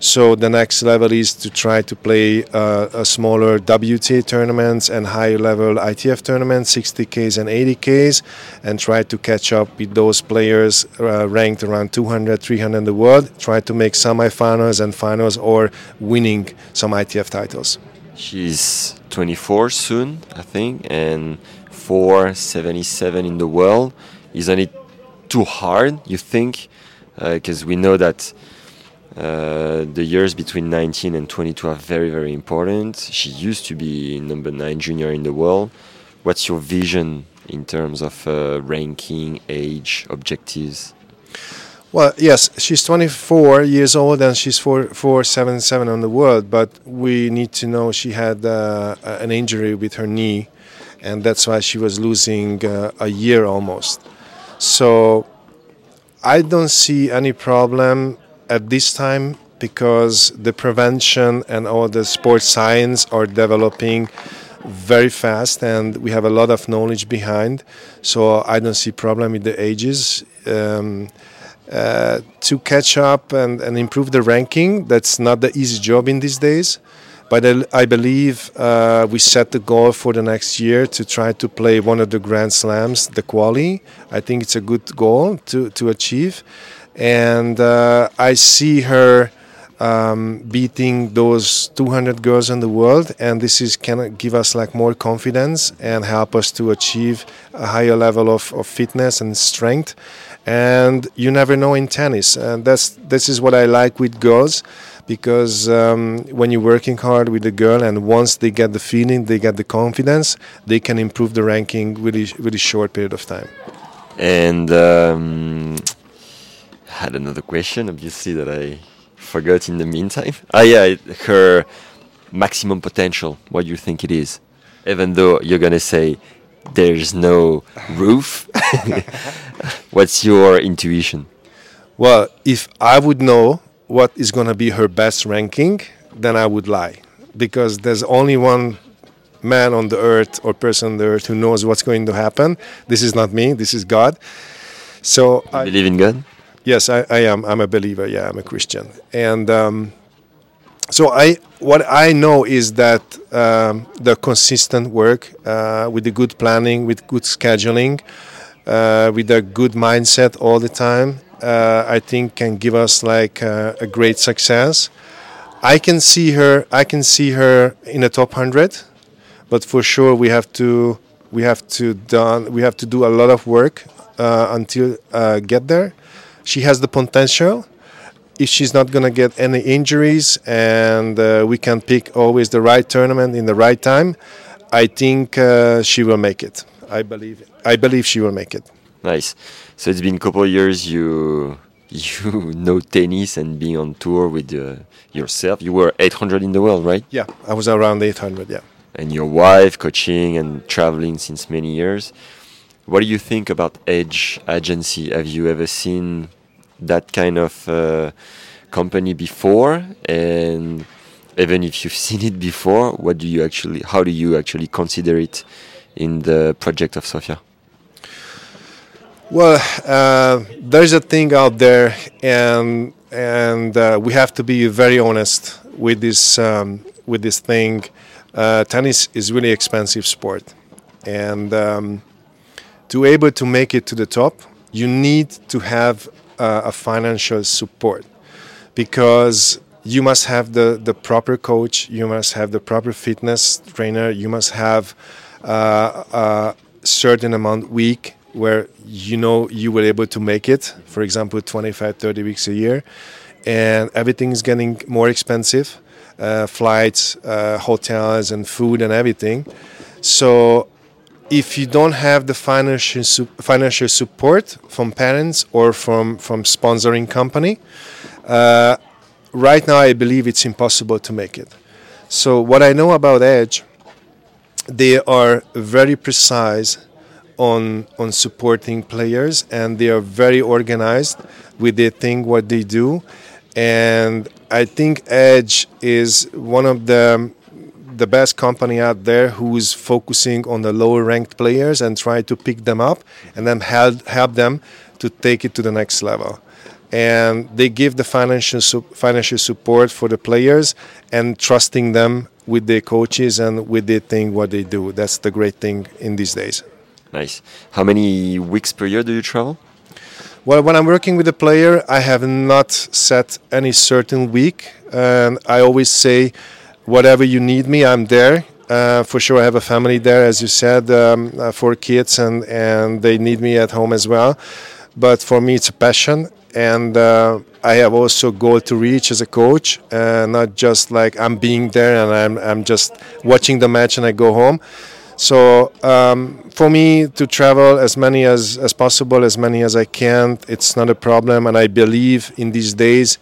so the next level is to try to play uh, a smaller WTA tournaments and higher level ITF tournaments, 60Ks and 80Ks, and try to catch up with those players uh, ranked around 200, 300 in the world. Try to make semifinals and finals or winning some ITF titles. She's 24 soon, I think, and 477 in the world. Isn't it too hard, you think? Because uh, we know that uh, the years between 19 and 22 are very, very important. She used to be number nine junior in the world. What's your vision in terms of uh, ranking, age, objectives? Well, yes, she's 24 years old and she's 4, 477 on the world, but we need to know she had uh, an injury with her knee, and that's why she was losing uh, a year almost. So I don't see any problem at this time because the prevention and all the sports science are developing very fast and we have a lot of knowledge behind so i don't see problem with the ages um, uh, to catch up and, and improve the ranking. That's not the easy job in these days. But I, I believe uh, we set the goal for the next year to try to play one of the Grand Slams, the quali. I think it's a good goal to, to achieve. And uh, I see her um, beating those 200 girls in the world, and this is can give us like more confidence and help us to achieve a higher level of, of fitness and strength. And you never know in tennis. And that's this is what i like with girls because um, when you're working hard with a girl and once they get the feeling they get the confidence they can improve the ranking really really short period of time. And um, had another question obviously that i forgot in the meantime ah yeah her maximum potential what do you think it is even though you're gonna say there's no roof. What's your intuition? Well, if I would know what is going to be her best ranking, then I would lie. Because there's only one man on the earth or person on the earth who knows what's going to happen. This is not me, this is God. So you I believe in God? Yes, I, I, am. I'm a believer. Yeah, I'm a Christian. And um, so I what I know is that um, the consistent work uh, with the good planning, with good scheduling, uh, with a good mindset all the time, uh, I think can give us like uh, a great success. I can see her. I can see her in the top hundred, but for sure we have to we have to done we have to do a lot of work uh, until uh, get there. She has the potential if she's not going to get any injuries and uh, we can pick always the right tournament in the right time, I think uh, she will make it. I believe I believe she will make it. Nice. So it's been a couple of years you you know tennis and being on tour with uh, yourself. You were 800 in the world, right? Yeah, I was around 800. Yeah. And your wife coaching and traveling since many years. What do you think about Edge Agency? Have you ever seen that kind of uh, company before and even if you've seen it before what do you actually how do you actually consider it in the project of sofia? Well uh, there's a thing out there and and uh, we have to be very honest with this um, with this thing. Uh, tennis is really expensive sport and um, to able to make it to the top you need to have a financial support because you must have the, the proper coach, you must have the proper fitness trainer, you must have uh, a certain amount week where you know you were able to make it, for example, 25, 30 weeks a year, and everything is getting more expensive uh, flights, uh, hotels, and food and everything. So if you don't have the financial su- financial support from parents or from from sponsoring company, Uh, right now, I believe it's impossible to make it. So, what I know about Edge, they are very precise on on supporting players, and they are very organized with their thing, what they do, and I think Edge is one of the the best company out there who's focusing on the lower ranked players and try to pick them up and then help help them to take it to the next level and they give the financial su- financial support for the players and trusting them with their coaches and with their thing what they do. That's the great thing in these days. Nice. How many weeks per year do you travel? Well, when I'm working with a player, I have not set any certain week, and I always say, whatever you need me, I'm there. Uh, for sure, I have a family there, as you said, um, uh, four kids, and and they need me at home as well. But for me, it's a passion, and uh, I have also goal to reach as a coach, uh, not just like I'm being there and I'm I'm just watching the match and I go home. So um, for me to travel as many as, as possible, as many as I can, it's not a problem. And I believe in these days,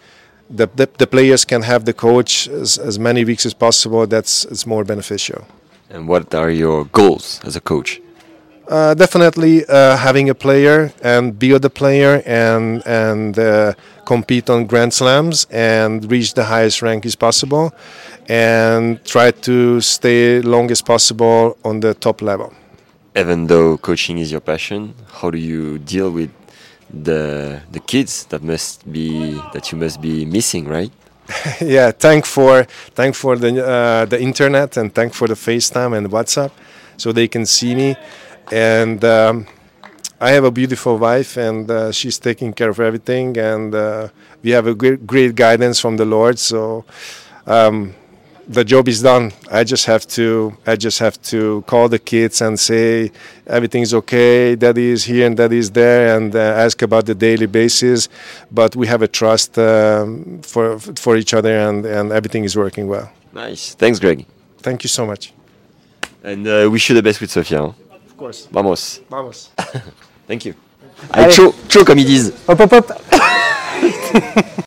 the, the, the players can have the coach as, as many weeks as possible. That's it's more beneficial. And what are your goals as a coach? Uh, definitely uh, having a player and build a player and and uh, compete on Grand Slams and reach the highest rank as possible, and try to stay long as possible on the top level. Even though coaching is your passion, how do you deal with the the kids that must be that you must be missing, right? yeah, thank for thank for the uh, the internet and thank for the FaceTime and WhatsApp, so they can see me and um, I have a beautiful wife, and uh, she's taking care of everything, and uh, we have a great, great guidance from the Lord. So um, the job is done. I just have to, I just have to call the kids and say everything's okay. Daddy is here and Daddy is there, and uh, ask about the daily basis. But we have a trust um, for for each other, and and everything is working well. Nice. Thanks, Greg. Thank you so much. And uh, wish you the best with Sofia. Hein? Of course. Vamos. Vamos. Thank you. Allez, chaud, chaud comme ils disent. Hop, hop, hop.